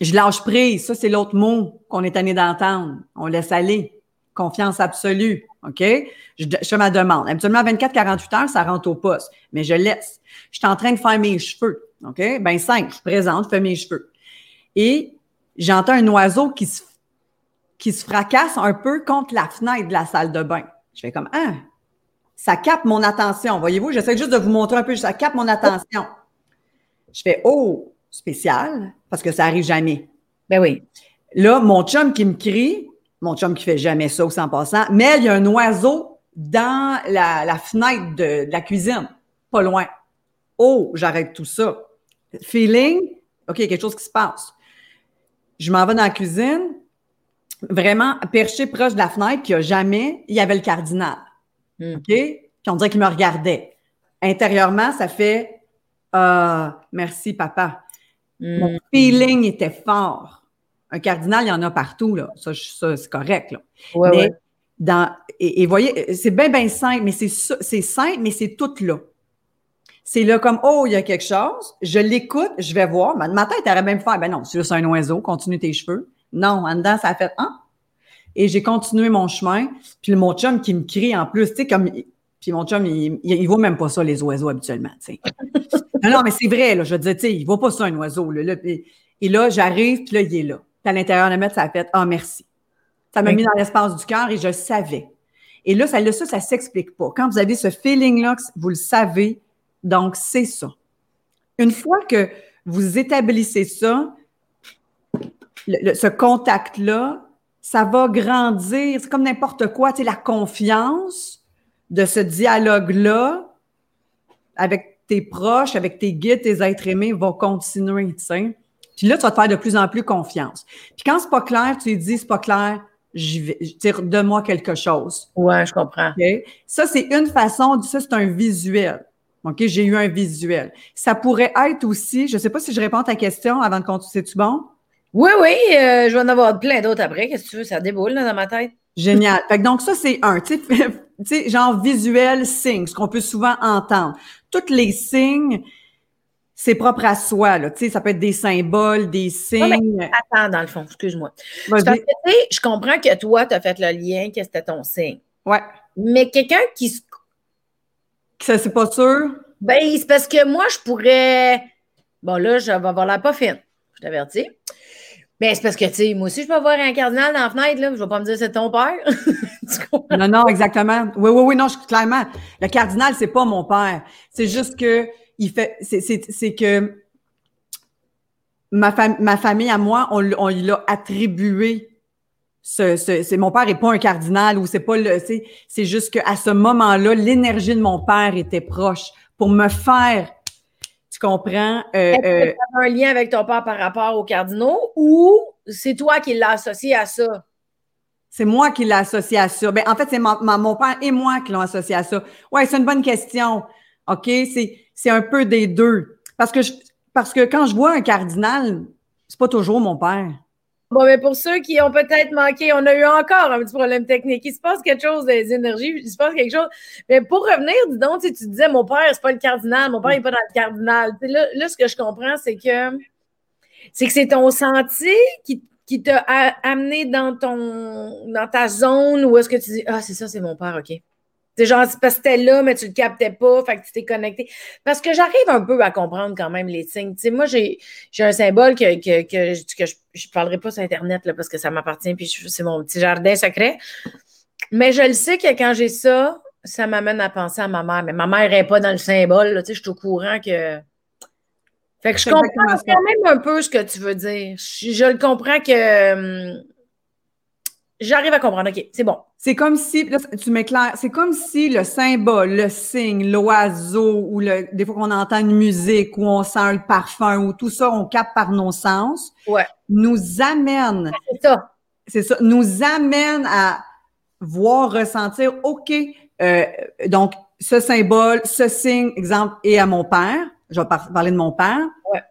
Je lâche prise, ça c'est l'autre mot qu'on est allé d'entendre. On laisse aller. Confiance absolue, OK? Je, fais ma demande. Habituellement, 24-48 heures, ça rentre au poste, mais je laisse. Je suis en train de faire mes cheveux, OK? Ben cinq, je présente, je fais mes cheveux. Et j'entends un oiseau qui se qui se fracasse un peu contre la fenêtre de la salle de bain. Je fais comme, ah, ça capte mon attention. Voyez-vous, j'essaie juste de vous montrer un peu, ça capte mon attention. Je fais, oh, spécial, parce que ça arrive jamais. Ben oui. Là, mon chum qui me crie, mon chum qui fait jamais ça au 100%, mais il y a un oiseau dans la, fenêtre de, de, la cuisine, pas loin. Oh, j'arrête tout ça. Feeling, OK, il y a quelque chose qui se passe. Je m'en vais dans la cuisine, vraiment perché proche de la fenêtre, qu'il n'y a jamais, il y avait le cardinal. Hmm. OK? Puis on dirait qu'il me regardait. Intérieurement, ça fait Ah, merci, papa. Hmm. Mon feeling était fort. Un cardinal, il y en a partout, là. Ça, c'est correct, là. mais Dans, et, voyez, c'est bien, bien simple, mais c'est c'est simple, mais c'est tout là. C'est là comme, oh, il y a quelque chose, je l'écoute, je vais voir. Ma, tête aurait même fait, ben non, c'est juste un oiseau, continue tes cheveux. Non, en dedans, ça a fait, ah, et j'ai continué mon chemin. Puis mon chum qui me crie en plus, tu sais, comme. Puis mon chum, il, il, voit même pas ça, les oiseaux, habituellement, tu sais. non, non, mais c'est vrai, là. Je veux dire, tu sais, il voit pas ça, un oiseau, là. et, là, j'arrive, puis là, il est là. Puis à l'intérieur de la mettre, ça a fait Ah, merci. Ça m'a mis dans l'espace du cœur et je savais. Et là, ça, là, ça, ça s'explique pas. Quand vous avez ce feeling-là, vous le savez, donc c'est ça. Une fois que vous établissez ça, ce contact-là, ça va grandir. C'est comme n'importe quoi. Tu sais, la confiance de ce dialogue-là avec tes proches, avec tes guides, tes êtres aimés va continuer, tu sais. Puis là, tu vas te faire de plus en plus confiance. Puis quand c'est pas clair, tu lui dis, c'est pas clair, j'y vais, tire de moi quelque chose. Ouais, je comprends. Ça, c'est une façon, ça, c'est un visuel. OK, j'ai eu un visuel. Ça pourrait être aussi, je sais pas si je réponds à ta question avant de continuer, c'est-tu bon? Oui, oui, euh, je vais en avoir plein d'autres après. Qu'est-ce que tu veux? Ça déboule dans ma tête. Génial. Fait donc, ça, c'est un, tu sais, genre visuel signe, ce qu'on peut souvent entendre. Tous les signes, c'est propre à soi, là. Tu sais, ça peut être des symboles, des signes. attends, dans le fond, excuse-moi. Je comprends que toi, tu as fait le lien, que c'était ton signe. Ouais. Mais quelqu'un qui se. Ça, c'est pas sûr? Ben, c'est parce que moi, je pourrais. Bon, là, je vais avoir la pas fine. Je t'avertis. Mais c'est parce que, tu sais, moi aussi, je peux voir un cardinal dans la fenêtre, là. Je vais pas me dire c'est ton père. non, non, exactement. Oui, oui, oui, non, je, clairement. Le cardinal, c'est pas mon père. C'est juste que, il fait, c'est que ma, ma famille à moi, on, on lui a attribué ce, mon père est pas un cardinal ou c'est pas le c'est juste qu'à ce moment-là l'énergie de mon père était proche pour me faire comprends? Euh, Est-ce que tu euh, un lien avec ton père par rapport aux cardinaux ou c'est toi qui l'as associé à ça? C'est moi qui l'ai associé à ça. Ben, en fait, c'est mon père et moi qui l'ont associé à ça. Ouais, c'est une bonne question. OK? C'est, un peu des deux. Parce que, quand je vois un cardinal, C'est pas toujours mon père. Bon, mais pour ceux qui ont peut-être manqué, on a eu encore un petit problème technique. Il se passe quelque chose des énergies, il se passe quelque chose. Mais pour revenir, dis donc, tu disais, mon père, c'est pas le cardinal, mon père n'est pas dans le cardinal. Là, ce que je comprends, c'est que c'est que c'est ton senti qui, qui t'a amené dans ton dans ta zone où est-ce que tu dis Ah, c'est ça, c'est mon père, OK. C'est genre, c'est parce que t'es là, mais tu le captais pas, fait que tu t'es connecté. Parce que j'arrive un peu à comprendre quand même les signes. Tu sais, moi, j'ai, j'ai un symbole que, que, que, que je, je parlerai pas sur Internet là, parce que ça m'appartient, puis c'est mon petit jardin secret. Mais je le sais que quand j'ai ça, ça m'amène à penser à ma mère. Mais ma mère n'est pas dans le symbole. Là, tu sais, je suis au courant que. Fait que je comprends quand même un peu ce que tu veux dire. Je, je le comprends que. J'arrive à comprendre. OK, c'est bon. C'est comme si, là, tu m'éclaires, c'est comme si le symbole, le signe, l'oiseau, ou le, des fois qu'on entend une musique, ou on sent le parfum, ou tout ça, on capte par nos sens, ouais. nous amène. C'est ça. C'est ça. Nous amène à voir, ressentir, OK, euh, donc, ce symbole, ce signe, exemple, est à mon père. Je vais parler de mon père. Ouais.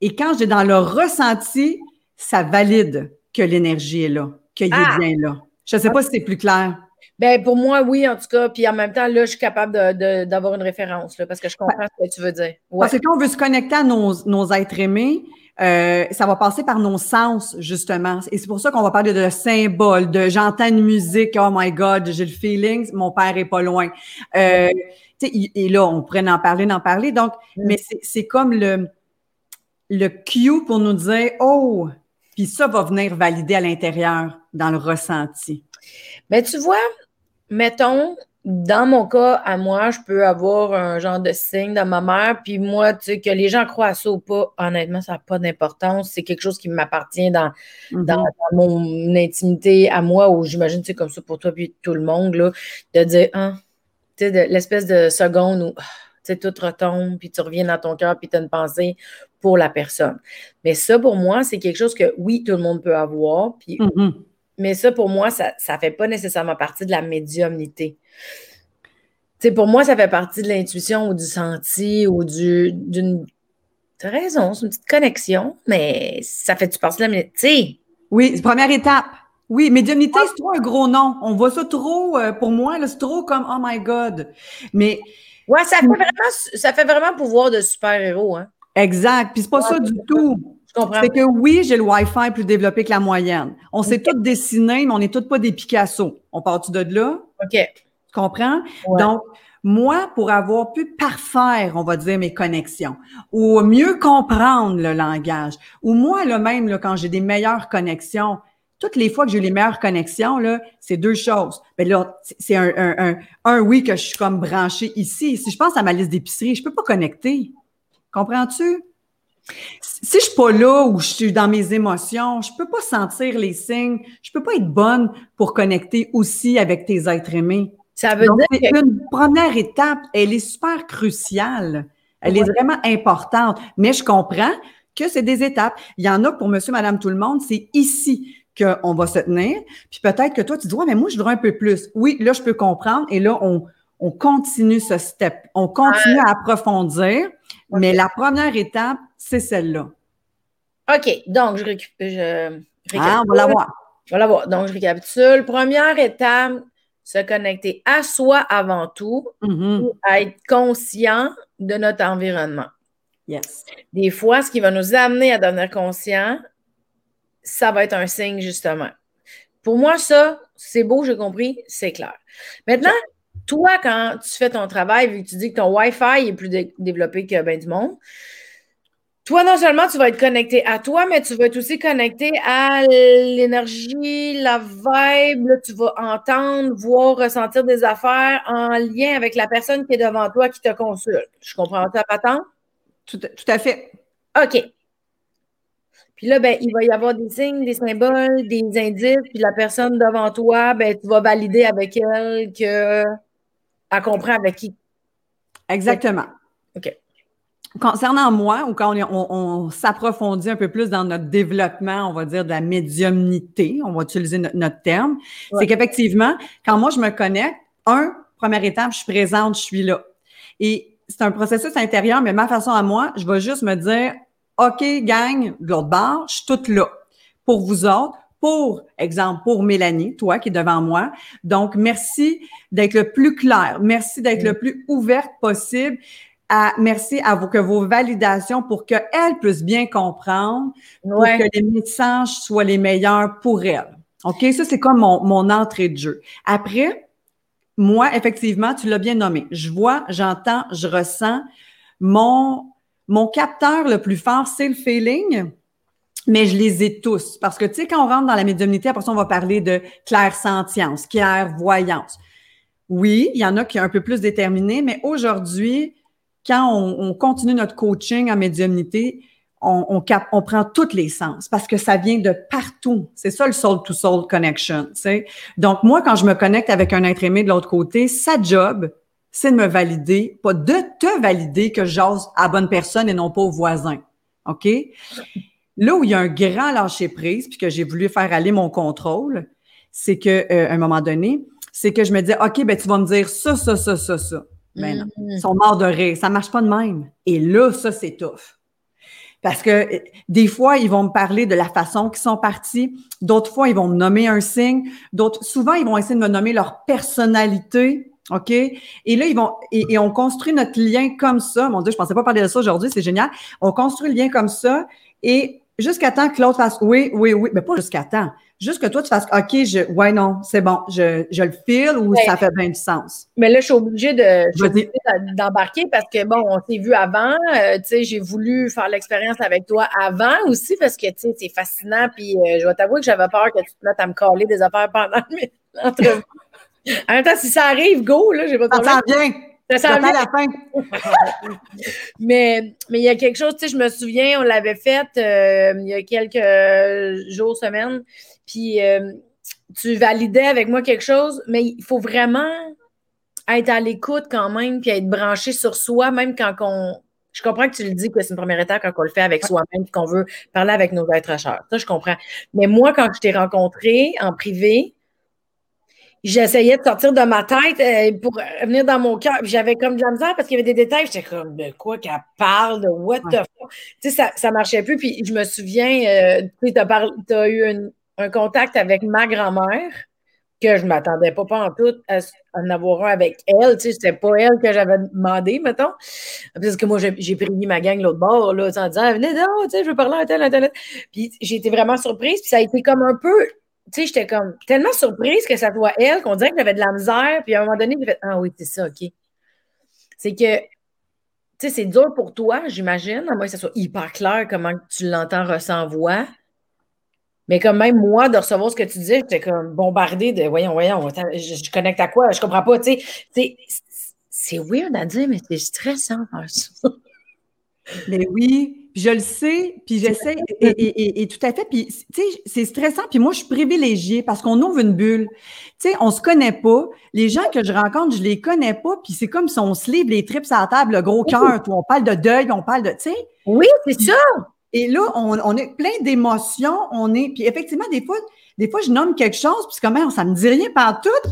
Et quand j'ai dans le ressenti, ça valide que l'énergie est là qu'il est bien là. Je ne sais pas si c'est plus clair. Ben pour moi, oui, en tout cas. Puis en même temps, là, je suis capable d'avoir une référence là, parce que je comprends ce que tu veux dire. Parce que quand on veut se connecter à nos, êtres aimés, euh, ça va passer par nos sens, justement. Et c'est pour ça qu'on va parler de symboles, de j'entends une musique, oh my God, j'ai le feeling, mon père est pas loin. Euh, et là, on pourrait en parler, en parler. Donc, mm. mais c'est comme le, le cue pour nous dire, oh, puis ça va venir valider à l'intérieur, dans le ressenti. Mais tu vois, mettons, dans mon cas, à moi, je peux avoir un genre de signe dans ma mère, puis moi, tu sais, que les gens croient à ça ou pas, honnêtement, ça n'a pas d'importance. C'est quelque chose qui m'appartient dans, mm-hmm. dans, mon intimité à moi, ou j'imagine, c'est comme ça pour toi, puis tout le monde, là, de dire, ah, tu sais, l'espèce de seconde où sais, tout retombe, puis tu reviens dans ton cœur, puis tu as une pensée pour la personne. Mais ça, pour moi, c'est quelque chose que, oui, tout le monde peut avoir, puis, mm-hmm. mais ça, pour moi, ça ne fait pas nécessairement partie de la médiumnité. sais, pour moi, ça fait partie de l'intuition ou du senti ou du, d'une. Tu as raison, c'est une petite connexion, mais ça fait-tu partie de la médiumnité? Oui, première étape. Oui, médiumnité, c'est trop un gros nom. On voit ça trop, euh, pour moi, c'est trop comme Oh my God. Mais Ouais, ça fait vraiment, ça fait vraiment pouvoir de super-héros, hein. Exact. Puis c'est pas ça du tout. Je comprends. C'est que oui, j'ai le Wi-Fi plus développé que la moyenne. On s'est tous dessinés, mais on n'est tous pas des Picasso. On part-tu de là? OK. Tu comprends? Donc, moi, pour avoir pu parfaire, on va dire, mes connexions, ou mieux comprendre le langage, ou moi, là même, là, quand j'ai des meilleures connexions, toutes les fois que j'ai les meilleures connexions, là, c'est deux choses. Ben là, c'est un, un, un, un, oui que je suis comme branché ici. Si je pense à ma liste d'épicerie, je peux pas connecter. Comprends-tu? Si je suis pas là ou je suis dans mes émotions, je peux pas sentir les signes. Je peux pas être bonne pour connecter aussi avec tes êtres aimés. Ça veut dire que... une première étape, elle est super cruciale. Elle est vraiment importante. Mais je comprends que c'est des étapes. Il y en a pour monsieur, madame, tout le monde, c'est ici qu'on va se tenir. Puis peut-être que toi, tu dis, ouais, mais moi, je voudrais un peu plus. Oui, là, je peux comprendre. Et là, on, on continue ce step. On continue à approfondir. Mais la première étape, c'est celle-là. OK. Donc, je, récupère. Ah, on va la voir. Je vais la voir. Donc, je récapitule. Première étape, se connecter à soi avant tout, mm-hmm. être conscient de notre environnement. Yes. Des fois, ce qui va nous amener à devenir conscient, ça va être un signe, justement. Pour moi, ça, c'est beau, j'ai compris, c'est clair. Maintenant, toi, quand tu fais ton travail, vu que tu dis que ton Wi-Fi est plus développé que bien du monde, toi, non seulement tu vas être connecté à toi, mais tu vas être aussi connecté à l'énergie, la vibe. tu vas entendre, voir, ressentir des affaires en lien avec la personne qui est devant toi qui te consulte. Je comprends ta patente? Tout, tout à fait. OK. Puis là, ben, il va y avoir des signes, des symboles, des indices, puis la personne devant toi, ben, tu vas valider avec elle qu'elle comprend avec qui? Exactement. OK. Concernant moi, ou quand on, s'approfondit un peu plus dans notre développement, on va dire de la médiumnité, on va utiliser notre, terme, c'est qu'effectivement, quand moi je me connecte, un, première étape, je suis présente, je suis là. Et c'est un processus intérieur, mais ma façon à moi, je vais juste me dire, OK, gang, de l'autre bord, je suis toute là pour vous autres, pour exemple, pour Mélanie, toi qui es devant moi. Donc, merci d'être le plus clair. Merci d'être le plus ouverte possible. À, merci à vous que vos validations pour qu'elle puisse bien comprendre, pour que les messages soient les meilleurs pour elle. OK? Ça, c'est comme mon, mon entrée de jeu. Après, moi, effectivement, tu l'as bien nommé. Je vois, j'entends, je ressens. Mon, mon capteur le plus fort, c'est le feeling mais je les ai tous. Parce que, tu sais, quand on rentre dans la médiumnité, après ça, on va parler de clair-sentience, clair-voyance. Oui, il y en a qui sont un peu plus déterminés, mais aujourd'hui, quand on, continue notre coaching en médiumnité, on, on, on, prend tous les sens parce que ça vient de partout. C'est ça le soul-to-soul connection. Tu sais. Donc, moi, quand je me connecte avec un être aimé de l'autre côté, sa job, c'est de me valider, pas de te valider que j'ose à bonne personne et non pas au voisin. OK? Là où il y a un grand lâcher prise, puis que j'ai voulu faire aller mon contrôle, c'est que euh, un moment donné, c'est que je me dis, OK, ben tu vas me dire ça, ça, ça, ça, ça. Ben non, mm-hmm. ils sont morts de rire. Ça marche pas de même. Et là, ça, c'est tough. Parce que euh, des fois, ils vont me parler de la façon qu'ils sont partis. D'autres fois, ils vont me nommer un signe. D'autres, souvent, ils vont essayer de me nommer leur personnalité. OK? Et là, ils vont, et, et, on construit notre lien comme ça. Mon Dieu, je pensais pas parler de ça aujourd'hui, c'est génial. On construit le lien comme ça. Et jusqu'à temps que l'autre fasse oui, oui, oui, mais pas jusqu'à temps. Juste que toi, tu fasses OK, je, ouais, non, c'est bon, je, je le file ou ça fait bien du sens? Mais là, je suis obligée de, d'embarquer parce que bon, on s'est vu avant. Euh, tu sais, j'ai voulu faire l'expérience avec toi avant aussi parce que tu sais, c'est fascinant. Puis euh, je vais t'avouer que j'avais peur que tu te mettes à me coller des affaires pendant l'entrevue. en même temps, si ça arrive, go, là, j'ai pas de problème. bien. Ça la fin. mais, mais il y a quelque chose, tu sais, je me souviens, on l'avait fait euh, il y a quelques jours, semaines, puis euh, tu validais avec moi quelque chose, mais il faut vraiment être à l'écoute quand même, puis être branché sur soi, même quand on. Je comprends que tu le dis que c'est une première étape quand on le fait avec soi-même, puis qu'on veut parler avec nos êtres chers. Ça, je comprends. Mais moi, quand je t'ai rencontré en privé, j'essayais de sortir de ma tête euh, pour venir dans mon cœur. J'avais comme de la misère parce qu'il y avait des détails. J'étais comme, de quoi qu'elle parle, de what the fuck? Tu sais, ça, ça marchait plus. Puis je me souviens, euh, tu sais, as, eu un contact avec ma grand-mère que je ne m'attendais pas, pas en tout à, en avoir un avec elle. Tu sais, c'était pas elle que j'avais demandé, mettons. Parce que moi, j'ai pris ma gang l'autre bord, là, en disant, venez donc, tu sais, je veux parler à tel, à tel. Puis j'ai été vraiment surprise. Puis ça a été comme un peu tu sais, j'étais comme tellement surprise que ça soit elle, qu'on dirait que j'avais de la misère. Puis à un moment donné, j'ai fait Ah oui, c'est ça, OK. C'est que, tu sais, c'est dur pour toi, j'imagine, à moins que ça soit hyper clair comment tu l'entends, ressens, voix. Mais comme même moi, de recevoir ce que tu disais, j'étais comme bombardée de voyons, voyons, je, connecte à quoi? Je comprends pas, tu sais. C'est weird à dire, mais c'est stressant ça. Mais oui, puis je le sais, puis j'essaie, et, tout à fait, puis tu sais, c'est stressant, puis moi, je suis privilégiée parce qu'on ouvre une bulle. Tu sais, on se connaît pas. Les gens que je rencontre, je les connais pas, puis c'est comme si on se livre les tripes à la table, le gros cœur, on parle de deuil, on parle de, tu sais. Oui, c'est ça. Et là, on, on est plein d'émotions, on est, puis effectivement, des fois, des fois, je nomme quelque chose, puis comme, ça me dit rien par tout.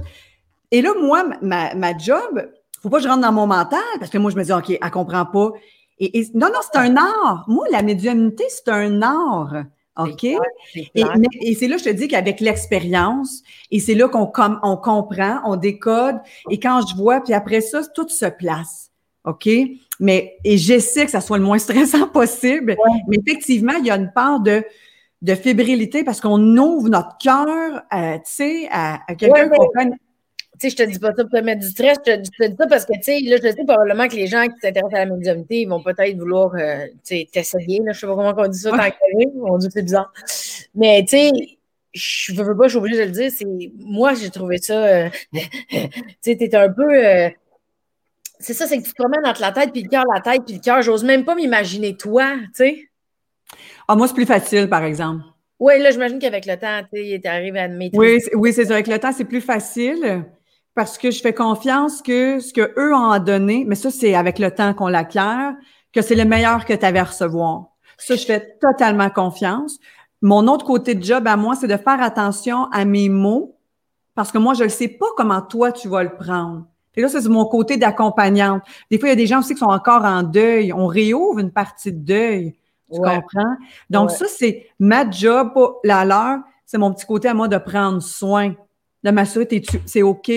Et là, moi, ma, ma job, faut pas que je rentre dans mon mental, parce que moi, je me dis, OK, elle comprend pas. Et, non, non, c'est un art. Moi, la médiumnité, c'est un art. OK? et, c'est là, je te dis qu'avec l'expérience, et c'est là qu'on on comprend, on décode, et quand je vois, puis après ça, tout se place. OK? Mais, et j'essaie que ça soit le moins stressant possible. Mais effectivement, il y a une part de, de fébrilité parce qu'on ouvre notre cœur, euh, tu sais, à, quelqu'un qu'on connaît sais, je te dis pas ça pour te mettre du stress, je te, dis ça parce que, tu sais, là, je sais probablement que les gens qui s'intéressent à la médiumnité, ils vont peut-être vouloir, euh, tu sais, t'essayer, là, je sais pas comment on dit ça, tant on dit que c'est bizarre. Mais, tu sais, je veux pas, je suis obligée de le dire, c'est, moi, j'ai trouvé ça, euh, tu sais, t'es un peu, euh, c'est ça, c'est que tu te promènes entre la tête, puis le cœur, la tête, puis le cœur, j'ose même pas m'imaginer toi, tu sais. Ah, moi, c'est plus facile, par exemple. Oui, là, j'imagine qu'avec le temps, tu sais, arrivé à maîtriser. Oui, oui c'est ça. Avec le temps, c'est plus facile parce que je fais confiance que ce que eux ont donné, mais ça, c'est avec le temps qu'on l'acquiert, que c'est le meilleur que tu avais à recevoir. Ça, je fais totalement confiance. Mon autre côté de job à moi, c'est de faire attention à mes mots, parce que moi, je ne sais pas comment toi, tu vas le prendre. Et là, c'est mon côté d'accompagnante. Des fois, il y a des gens aussi qui sont encore en deuil. On réouvre une partie de deuil. Tu comprends? Donc, ça, c'est ma job, la leur, c'est mon petit côté à moi de prendre soin, de m'assurer c'est OK,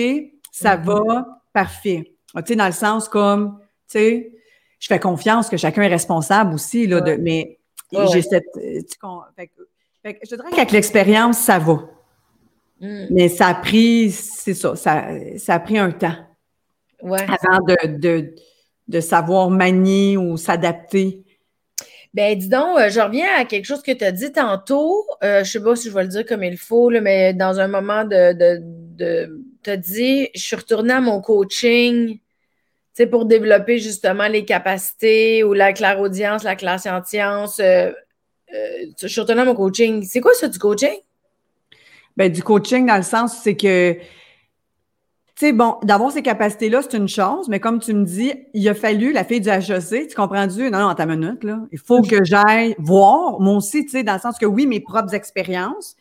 ça mm-hmm. va, parfait. Tu sais, dans le sens comme, tu sais, je fais confiance que chacun est responsable aussi, là, de, mais j'ai cette. Euh, je dirais qu'avec l'expérience, ça va. Mm. Mais ça a pris, c'est ça, ça, ça, a pris un temps. Avant de, de, savoir manier ou s'adapter. Ben, dis donc, euh, je reviens à quelque chose que tu as dit tantôt. Euh, je sais pas si je vais le dire comme il faut, mais dans un moment de, tu as dit, je suis retournée à mon coaching pour développer justement les capacités ou la clairaudience, la classe en sciences. Euh, euh, je suis retournée à mon coaching. C'est quoi ça du coaching? Ben, du coaching dans le sens, c'est que, tu sais, bon, d'avoir ces capacités-là, c'est une chose, mais comme tu me dis, il a fallu, la fille du HEC, tu comprends-tu? Non, non, ta minute, là. Il faut que j'aille voir, moi aussi, tu sais, dans le sens que oui, mes propres expériences,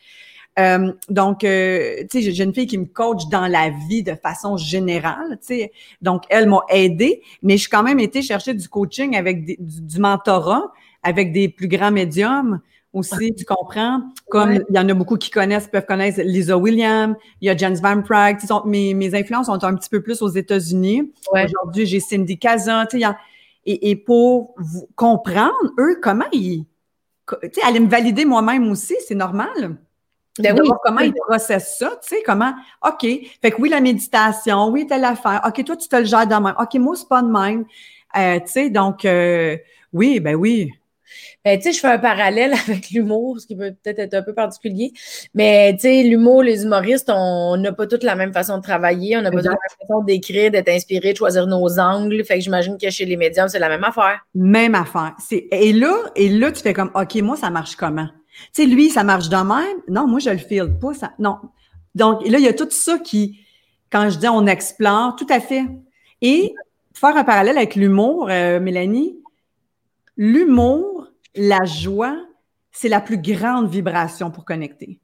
euh, donc, euh, tu sais, j'ai une fille qui me coach dans la vie de façon générale, tu sais. Donc, elle m'a aidée, mais je suis quand même été chercher du coaching avec du, mentorat avec des plus grands médiums aussi, tu comprends? Comme il y en a beaucoup qui connaissent, peuvent connaître Lisa Williams, il y a Jens Van Prague. Mes, mes influences sont un petit peu plus aux États-Unis. Aujourd'hui, j'ai Cindy Kazan, tu sais, et, et, pour vous comprendre, eux, comment ils... Tu sais, aller me valider moi-même aussi, c'est normal. Ben oui, comment ils processent ça, tu sais, comment, OK, fait que oui, la méditation, oui, telle affaire, OK, toi, tu te le gères de même, OK, moi, c'est pas de même, euh, tu sais, donc, euh, oui, ben oui. Ben, tu sais, je fais un parallèle avec l'humour, ce qui peut peut-être être un peu particulier, mais tu sais, l'humour, les humoristes, on n'a pas toutes la même façon de travailler, on n'a pas toute la même façon d'écrire, d'être inspiré, de choisir nos angles, fait que j'imagine que chez les médiums, c'est la même affaire. Même affaire. Et là, et là, tu fais comme, OK, moi, ça marche comment? Tu sais, lui, ça marche de même? Non, moi, je le file pas. Ça, non. Donc, là, il y a tout ça qui, quand je dis on explore, tout à fait. Et faire un parallèle avec l'humour, euh, Mélanie, l'humour, la joie, c'est la plus grande vibration pour connecter.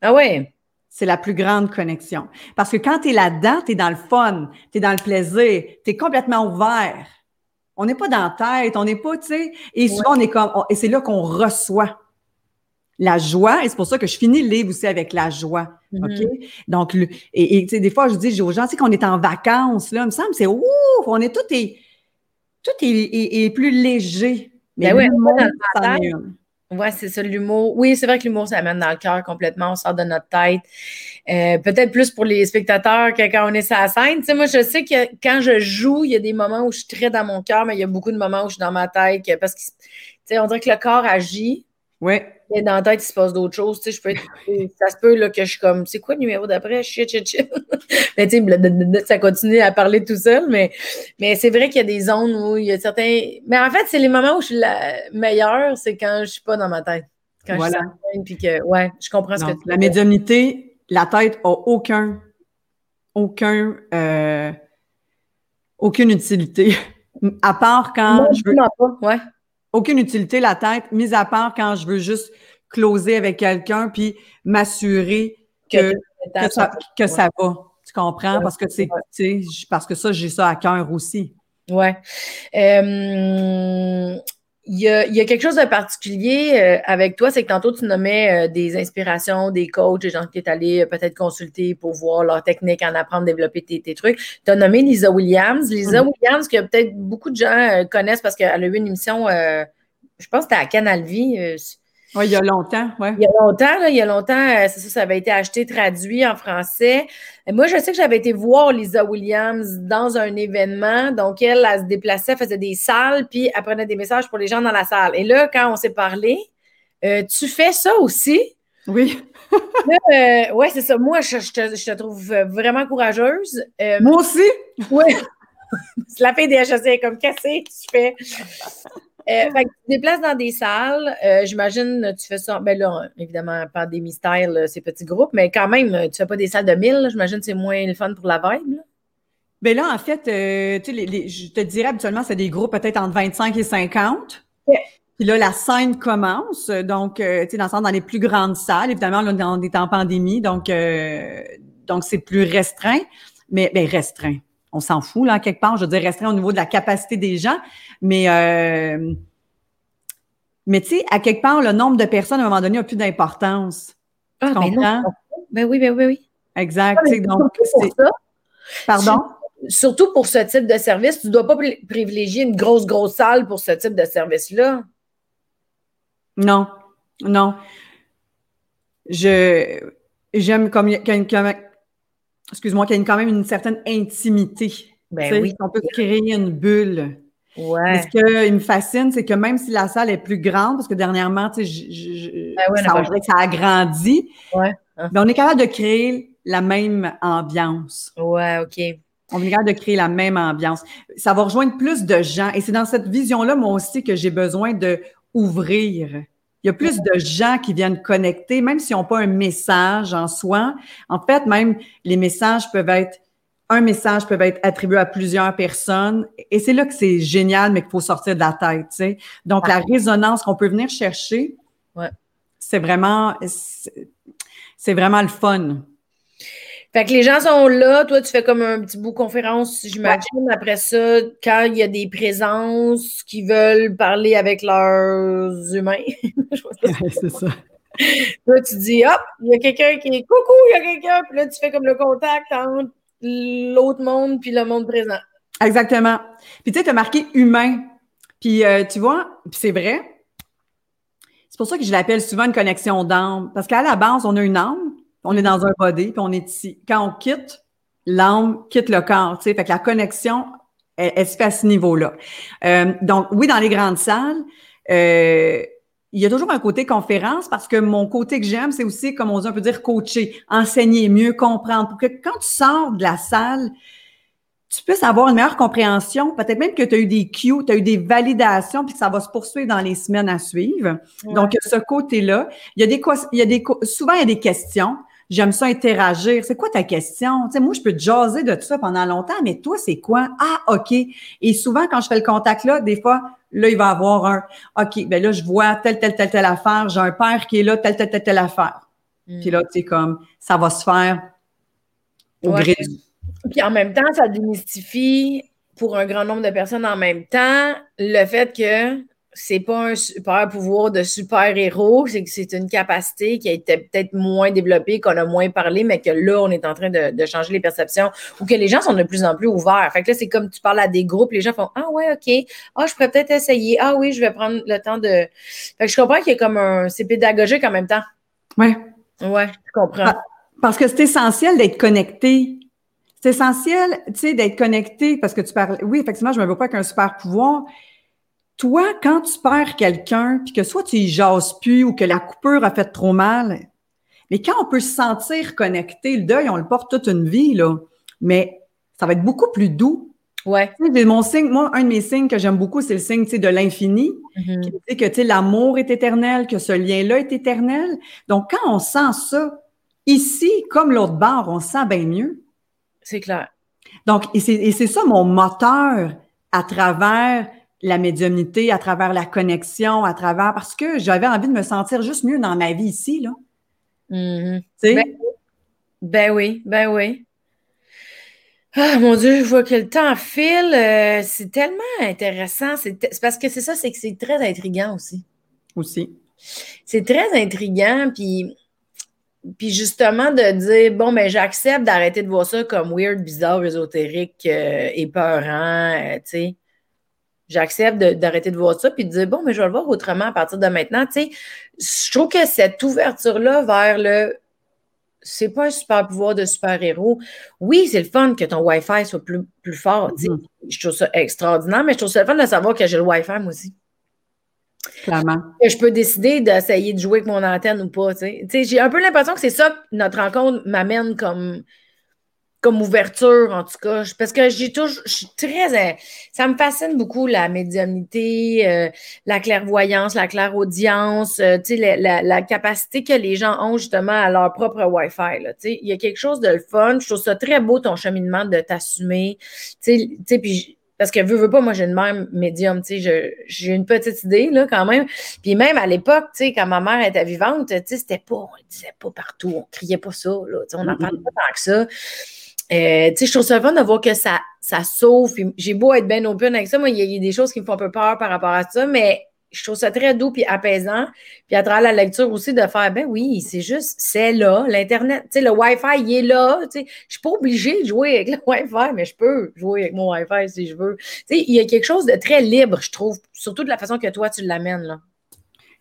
Ah ouais. C'est la plus grande connexion. Parce que quand tu es là-dedans, tu es dans le fun, tu es dans le plaisir, tu es complètement ouvert. On n'est pas dans la tête, on n'est pas, tu sais. Et souvent, on est comme, et c'est là qu'on reçoit la joie, et c'est pour ça que je finis le livre aussi avec la joie. OK? Mm-hmm. Donc, et, tu sais, des fois, je dis aux gens, tu sais, qu'on est en vacances, là, il me semble, c'est ouf, on est tout est, tout est, plus léger. Mais ben oui, c'est ça, l'humour. Oui, c'est vrai que l'humour, ça amène dans le cœur complètement, on sort de notre tête. Euh, peut-être plus pour les spectateurs que quand on est sur la scène. Tu sais, moi, je sais que quand je joue, il y a des moments où je suis très dans mon cœur, mais il y a beaucoup de moments où je suis dans ma tête parce que, tu sais, on dirait que le corps agit. Oui dans la tête, il se passe d'autres choses. Tu sais, je peux ça se peut là, que je suis comme, c'est quoi le numéro d'après? Shit, shit, shit. mais tu sais, ça continue à parler tout seul. Mais, mais c'est vrai qu'il y a des zones où il y a certains. Mais en fait, c'est les moments où je suis la meilleure, c'est quand je suis pas dans ma tête. Quand je suis puis que, ouais, je comprends ce que tu La médiumnité, la tête a aucun, aucun, euh, aucune utilité. À part quand je veux. Pas, ouais aucune utilité la tête, mis à part quand je veux juste closer avec quelqu'un puis m'assurer que, que, ça, va. Tu comprends? Parce que c'est parce que ça, j'ai ça à cœur aussi. Ouais. Euh, il y, a, quelque chose de particulier euh, avec toi, c'est que tantôt tu nommais euh, des inspirations, des coachs, des gens qui est allé peut-être consulter pour voir leur technique, en apprendre, développer tes, trucs. Tu as nommé Lisa Williams. Lisa mm-hmm. Williams, que peut-être beaucoup de gens connaissent parce qu'elle a eu une émission, je pense que c'était à Canal Vie oui, il y a longtemps, oui. Il y a longtemps, là, il y a longtemps, euh, c'est ça, ça avait été acheté, traduit en français. Moi, je sais que j'avais été voir Lisa Williams dans un événement. Donc, elle, elle se déplaçait, faisait des salles, puis elle prenait des messages pour les gens dans la salle. Et là, quand on s'est parlé, euh, tu fais ça aussi? Oui. euh, oui, c'est ça. Moi, je, te, trouve vraiment courageuse. Euh, moi aussi? Oui. c'est la des HEC, comme que tu fais? Euh, fait tu te déplaces dans des salles. Euh, j'imagine tu fais ça. Ben là, évidemment, pandémie style, ces petits groupes, mais quand même, tu fais pas des salles de 1000. J'imagine que c'est moins le fun pour la vibe. Là. Ben là, en fait, euh, tu sais, je te dirais habituellement, c'est des groupes peut-être entre 25 et 50. Puis là, la scène commence. Donc, tu sais, dans, dans les plus grandes salles. Évidemment, là, on est en pandémie, donc donc c'est plus restreint. Mais ben, restreint on s'en fout, là, quelque part. Je veux dire, restreint au niveau de la capacité des gens. Mais euh, Mais tu sais, à quelque part, le nombre de personnes, à un moment donné, n'a plus d'importance. Ah, tu comprends? Ben, oui, ben oui, oui. Exact. Ah, donc, c'est ça. Pardon? Surtout pour ce type de service, tu ne dois pas privilégier une grosse, grosse salle pour ce type de service-là. Non, non. Je j'aime comme excuse-moi, qu'il y a quand même une certaine intimité. Ben oui. On peut créer une bulle. Ouais. ce qui me fascine, c'est que même si la salle est plus grande, parce que dernièrement, tu sais, ben ça, ça a grandi, ouais. Hein. on est capable de créer la même ambiance. Ouais, OK. On est capable de créer la même ambiance. Ça va rejoindre plus de gens. Et c'est dans cette vision-là, moi aussi, que j'ai besoin de ouvrir. Il y a plus de gens qui viennent connecter, même s'ils n'ont pas un message en soi. En fait, même les messages peuvent être un message peut être attribué à plusieurs personnes. Et c'est là que c'est génial, mais qu'il faut sortir de la tête. Tu sais. Donc, la résonance qu'on peut venir chercher, c'est vraiment, c'est vraiment le fun. Fait que les gens sont là, toi, tu fais comme un petit bout conférence, j'imagine. Après ça, quand il y a des présences qui veulent parler avec leurs humains. c'est ça. Là, tu dis, hop, il y a quelqu'un qui est coucou, il y a quelqu'un, puis là, tu fais comme le contact entre l'autre monde puis le monde présent. Exactement. Puis tu sais, tu as marqué humain. Puis euh, tu vois, puis c'est vrai. C'est pour ça que je l'appelle souvent une connexion d'âme. Parce qu'à la base, on a une âme, on est dans un body, puis on est ici. Quand on quitte, l'âme quitte le corps. Tu sais, fait que la connexion, elle, se fait à ce niveau-là. Euh, donc, oui, dans les grandes salles, euh, il y a toujours un côté conférence parce que mon côté que j'aime, c'est aussi, comme on dit, on peut dire coacher, enseigner, mieux comprendre. Pour que quand tu sors de la salle, tu puisses avoir une meilleure compréhension, peut-être même que tu as eu des cues, tu as eu des validations, puis que ça va se poursuivre dans les semaines à suivre. Donc, ce côté-là, il y a des, il y a des, souvent, il y a des questions. J'aime ça interagir. C'est quoi ta question? Tu sais, moi, je peux te jaser de tout ça pendant longtemps, mais toi, c'est quoi? Ah, OK. Et souvent, quand je fais le contact là, des fois, là, il va avoir un OK, ben là, je vois telle, telle, telle, telle affaire, j'ai un père qui est là, telle, telle, telle, telle affaire. Hmm. Puis là, tu sais, comme ça va se faire au gré Puis en même temps, ça démystifie pour un grand nombre de personnes en même temps le fait que c'est pas un super pouvoir de super-héros, c'est que c'est une capacité qui a été peut-être moins développée, qu'on a moins parlé, mais que là, on est en train de, changer les perceptions ou que les gens sont de plus en plus ouverts. Fait que là, c'est comme tu parles à des groupes, les gens font Ah ouais, OK. Ah, je pourrais peut-être essayer. Ah oui, je vais prendre le temps de. Fait que je comprends qu'il y a comme un. C'est pédagogique en même temps. Oui. Ouais, je comprends. Parce que c'est essentiel d'être connecté. C'est essentiel, tu sais, d'être connecté parce que tu parles. Oui, effectivement, je ne me vois pas qu'un super pouvoir toi, quand tu perds quelqu'un, puis que soit tu y jases plus ou que la coupure a fait trop mal, mais quand on peut se sentir connecté, le deuil, on le porte toute une vie, là, mais ça va être beaucoup plus doux. Ouais. mon signe, moi, un de mes signes que j'aime beaucoup, c'est le signe de l'infini, mm-hmm. qui dit que l'amour est éternel, que ce lien-là est éternel. Donc, quand on sent ça, ici, comme l'autre bord, on se sent bien mieux. C'est clair. Donc, et c'est ça mon moteur à travers la médiumnité, à travers la connexion, à travers parce que j'avais envie de me sentir juste mieux dans ma vie ici, là. Mm-hmm. Ben, ben, oui, ben oui. Ah mon Dieu, je vois que le temps file. Euh, c'est tellement intéressant. C'est parce que c'est ça, c'est que c'est très intriguant aussi. Aussi. C'est très intriguant, puis, puis justement de dire bon, mais ben, j'accepte d'arrêter de voir ça comme weird, bizarre, ésotérique, euh, épeurant, euh, tu sais j'accepte d'arrêter de, voir ça puis de dire bon, mais je vais le voir autrement à partir de maintenant. Tu sais, je trouve que cette ouverture-là vers le c'est pas un super pouvoir de super-héros. Oui, c'est le fun que ton Wi-Fi soit plus, plus fort. Mm-hmm. Je trouve ça extraordinaire, mais je trouve ça le fun de savoir que j'ai le Wi-Fi moi aussi. Clairement. Que je peux décider d'essayer de jouer avec mon antenne ou pas. J'ai un peu l'impression que c'est ça que notre rencontre m'amène comme comme ouverture, en tout cas. Parce que j'ai toujours, je suis très, ça me fascine beaucoup la médiumnité, euh, la clairvoyance, la clairaudience, euh, tu sais, la, la, capacité que les gens ont justement à leur propre Wi-Fi, là, tu sais. Il y a quelque chose de le fun. Je trouve ça très beau, ton cheminement de t'assumer, tu sais, puis parce que veux, veux pas, moi j'ai une mère médium, tu sais, j'ai une petite idée là quand même. Puis même à l'époque, tu sais, quand ma mère était vivante, tu sais, c'était pas, on le disait pas partout, on criait pas ça, là, on n'en parlait pas tant que ça. Euh, je trouve ça fun de voir que ça, ça sauve. J'ai beau être bien open avec ça. Moi, il y, a des choses qui me font un peu peur par rapport à ça, mais je trouve ça très doux puis apaisant. Puis à travers la lecture aussi, de faire, ben oui, c'est juste, c'est là, l'Internet, tu sais, le Wi-Fi, il est là, tu sais. Je suis pas obligée de jouer avec le Wi-Fi, mais je peux jouer avec mon Wi-Fi si je veux. Tu sais, il y a quelque chose de très libre, je trouve, surtout de la façon que toi, tu l'amènes, là.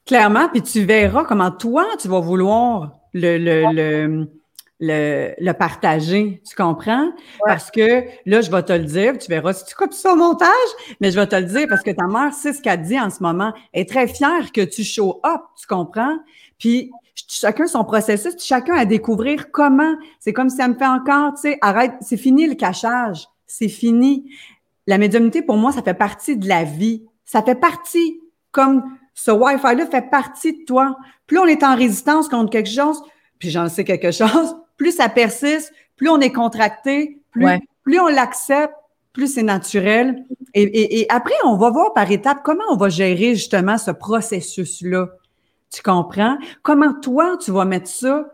Clairement, puis tu verras comment toi, tu vas vouloir le, le le, le partager. Tu comprends? Parce que là, je vais te le dire, tu verras si tu coupes ça au montage, mais je vais te le dire parce que ta mère, c'est ce qu'elle dit en ce moment. Elle est très fière que tu show up, tu comprends? Puis chacun son processus, chacun à découvrir comment. C'est comme si elle me fait encore, tu sais, arrête, c'est fini le cachage, c'est fini. La médiumnité, pour moi, ça fait partie de la vie. Ça fait partie, comme ce Wi-Fi-là fait partie de toi. Plus on est en résistance contre quelque chose, puis j'en sais quelque chose, plus ça persiste, plus on est contracté, plus, plus on l'accepte, plus c'est naturel. Et, après, on va voir par étapes comment on va gérer justement ce processus-là. Tu comprends? Comment toi, tu vas mettre ça,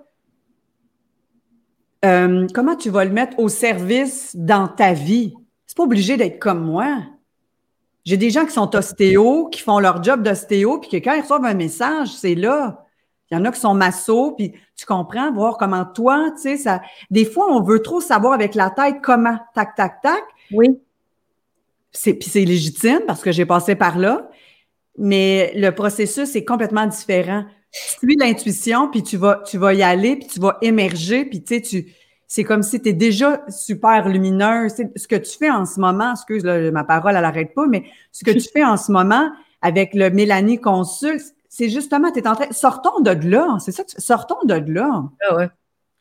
euh, comment tu vas le mettre au service dans ta vie? C'est pas obligé d'être comme moi. J'ai des gens qui sont ostéo, qui font leur job d'ostéo, puis que quand ils reçoivent un message, c'est là. Il y en a qui sont massos, puis tu comprends, voir comment toi, tu sais, ça. Des fois, on veut trop savoir avec la tête comment, tac, tac, tac. Oui. C'est, puis c'est légitime parce que j'ai passé par là, mais le processus est complètement différent. Tu suis l'intuition, puis tu vas, tu vas y aller, puis tu vas émerger, puis tu sais, tu, c'est comme si tu es déjà super lumineuse. ce que tu fais en ce moment, excuse, ma parole, elle n'arrête pas, mais ce que tu fais en ce moment avec le Mélanie Consul, c'est justement, tu es en train. Sortons de là. C'est ça, sortons de là. Ah ouais.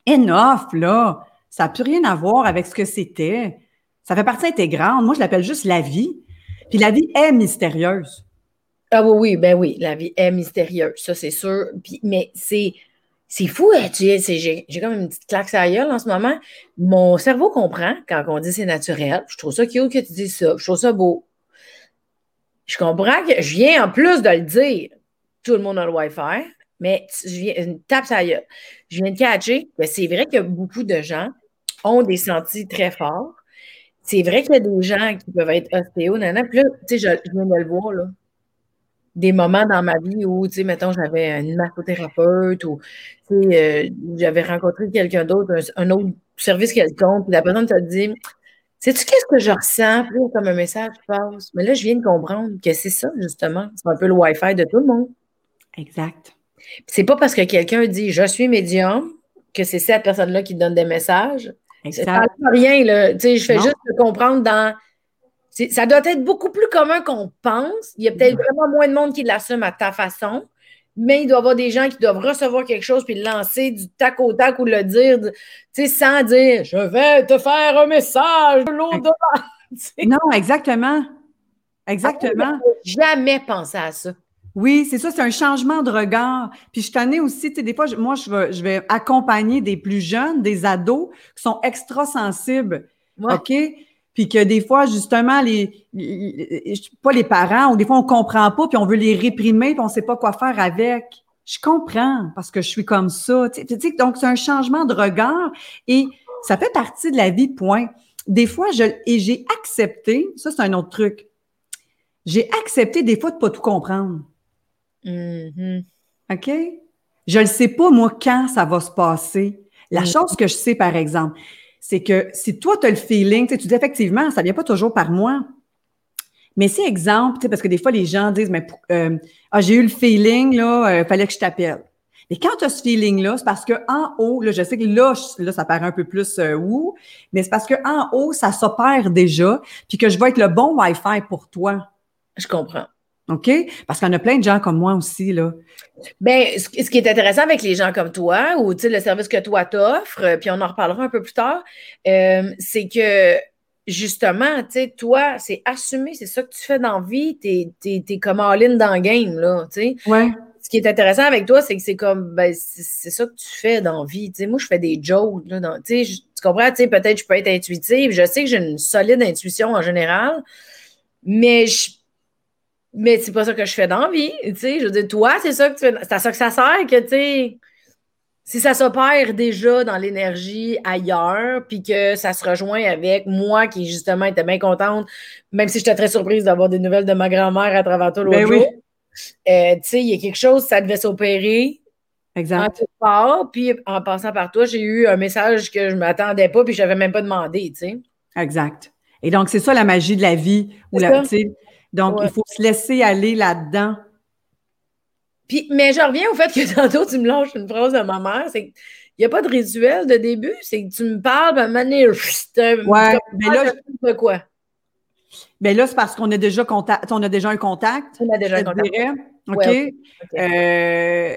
Enough, là. Ça n'a plus rien à voir avec ce que c'était. Ça fait partie intégrante. Moi, je l'appelle juste la vie. Puis la vie est mystérieuse. Ah oui, oui, ben oui, la vie est mystérieuse, ça c'est sûr. Puis, mais c'est, c'est fou, hein, tu sais, j'ai, comme une petite claque à la en ce moment. Mon cerveau comprend quand on dit c'est naturel. Je trouve ça cute que tu dis ça. Je trouve ça beau. Je comprends que je viens en plus de le dire tout le monde a le Wi-Fi, mais je viens, une tape ça Je viens de catcher que c'est vrai que beaucoup de gens ont des sentis très forts. C'est vrai qu'il y a des gens qui peuvent être ostéo, nanana. Puis là, tu sais, je, viens de le voir, là. Des moments dans ma vie où, tu sais, mettons, j'avais une massothérapeute ou, tu sais, euh, j'avais rencontré quelqu'un d'autre, un, autre service quelconque, puis la personne t'a dit, sais-tu qu'est-ce que je ressens? Puis comme un message passe. Mais là, je viens de comprendre que c'est ça, justement. C'est un peu le Wi-Fi de tout le monde. Exact. C'est pas parce que quelqu'un dit je suis médium que c'est cette personne-là qui donne des messages. Exact. Ça ne rien, là. je fais juste comprendre dans. Ça doit être beaucoup plus commun qu'on pense. Il y a peut-être vraiment moins de monde qui l'assume à ta façon, mais il doit y avoir des gens qui doivent recevoir quelque chose puis le lancer du tac au tac ou le dire sans dire Je vais te faire un message de l'au-delà. non, exactement. Exactement. jamais pensé à ça. Oui, c'est ça, c'est un changement de regard. Puis je t'en ai aussi, tu sais, des fois, moi, je vais, je vais accompagner des plus jeunes, des ados qui sont extra sensibles. OK? Puis que des fois, justement, les, pas les parents, ou des fois, on comprend pas, puis on veut les réprimer, puis on sait pas quoi faire avec. Je comprends parce que je suis comme ça. Tu sais, donc, c'est un changement de regard et ça fait partie de la vie, point. Des fois, je, et j'ai accepté, ça, c'est un autre truc. J'ai accepté des fois de pas tout comprendre. Mm-hmm. OK? Je ne sais pas, moi, quand ça va se passer. La mm. chose que je sais, par exemple, c'est que si toi, tu as le feeling, tu dis effectivement, ça ne vient pas toujours par moi. Mais c'est exemple, parce que des fois, les gens disent, mais euh, ah, j'ai eu le feeling, là, il euh, fallait que je t'appelle. Mais quand tu as ce feeling-là, c'est parce que en haut, là, je sais que là, là ça paraît un peu plus euh, mais c'est parce que en haut, ça s'opère déjà, puis que je vais être le bon Wi-Fi pour toi. Je comprends. OK? Parce qu'il y en a plein de gens comme moi aussi, là. Bien, ce qui est intéressant avec les gens comme toi, ou le service que toi t'offres, euh, puis on en reparlera un peu plus tard, euh, c'est que justement, tu sais, toi, c'est assumer, c'est ça que tu fais dans la vie, t'es es, comme all-in dans le game, là, tu sais. Ouais. Ce qui est intéressant avec toi, c'est que c'est comme, ben, c'est ça que tu fais dans la vie. Tu sais, moi, je fais des jokes, là, tu sais, tu comprends, tu sais, peut-être je peux être intuitive, je sais que j'ai une solide intuition en général, mais je mais c'est pas ça que je fais dans la vie. Tu sais, je veux dire, toi, c'est ça que tu fais. C'est à ça que ça sert que, tu sais, si ça s'opère déjà dans l'énergie ailleurs, puis que ça se rejoint avec moi qui, justement, était bien contente, même si j'étais très surprise d'avoir des nouvelles de ma grand-mère à travers tout l'autre ben jour. euh, tu sais, il y a quelque chose, ça devait s'opérer. Exact. En puis en passant par toi, j'ai eu un message que je ne m'attendais pas, puis je n'avais même pas demandé, tu sais. Exact. Et donc, c'est ça la magie de la vie. Où la, donc, il faut se laisser aller là-dedans. Puis, mais je reviens au fait que tantôt, tu me lâches une phrase de ma mère, c'est il n'y a pas de rituel de début, c'est que tu me parles, de manière. Ouais, mais là. De quoi? Mais ben là, c'est parce qu'on a déjà contact, on a déjà un contact. On a déjà un contact. OK? Euh,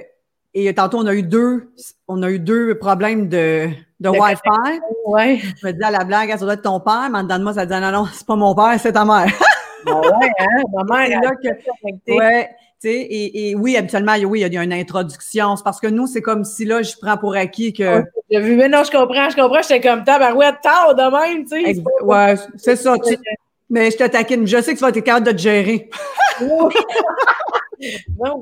et tantôt, on a eu deux, on a eu deux problèmes de, de, Wi-Fi. Ouais. Je me dis à la blague, ça doit être ton père, mais en dedans de moi, ça dit non, non, c'est pas mon père, c'est ta mère. Ouais, hein? Ma mère, là que, ouais, et, et, oui, habituellement, oui, il y a une introduction. C'est parce que nous, c'est comme si là, je prends pour acquis que. J'ai vu, mais non, je comprends, je comprends. J'étais comme tabarouette, tard de même, tu sais. Ouais, c'est ça. Mais je te taquine. Je sais que tu vas être capable de te gérer. non,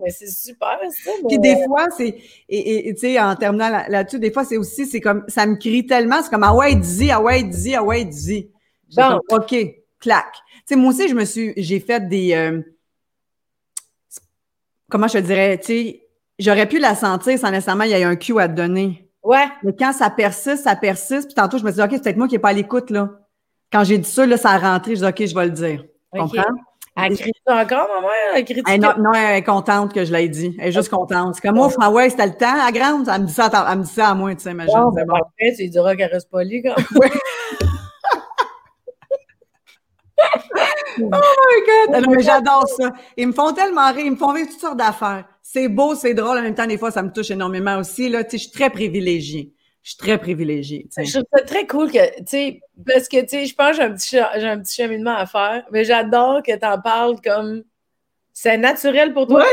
mais c'est super, ça. Puis des fois, c'est. Et tu sais, en terminant là-dessus, des fois, c'est aussi, c'est comme. Ça me crie tellement, c'est comme Ah ouais, dis, ah ouais, dis, ah ouais, dis. Bon. OK, clac. Tu sais, moi aussi, je me suis. J'ai fait des. Euh, comment je te dirais, tu sais, j'aurais pu la sentir sans nécessairement il y a un cue à te donner. Ouais. Mais quand ça persiste, ça persiste. Puis tantôt, je me suis dit, OK, c'est peut-être moi qui n'ai pas à l'écoute, là. Quand j'ai dit ça, là, ça a rentré. Je dis, OK, je vais le dire. Tu comprends? Elle crie encore, ma mère? Elle elle, non, non, elle est contente que je l'ai dit. Elle est juste contente. C'est comme moi, oh, ouais, c'était le temps, la grande. Elle me dit ça, elle me dit ça à moi, tu sais, imagine. Bon, ben, après, tu diras qu'elle reste polie, quand même. oh my God! mais j'adore ça. Ils me font tellement rire, ils me font vivre toutes sortes d'affaires. C'est beau, c'est drôle, en même temps, des fois, ça me touche énormément aussi. Là, je suis très privilégiée. Je suis très privilégiée. Je trouve ça très cool que, tu sais, parce que, tu sais, je pense que j'ai un, petit, j'ai un petit cheminement à faire, mais j'adore que tu en parles comme c'est naturel pour toi.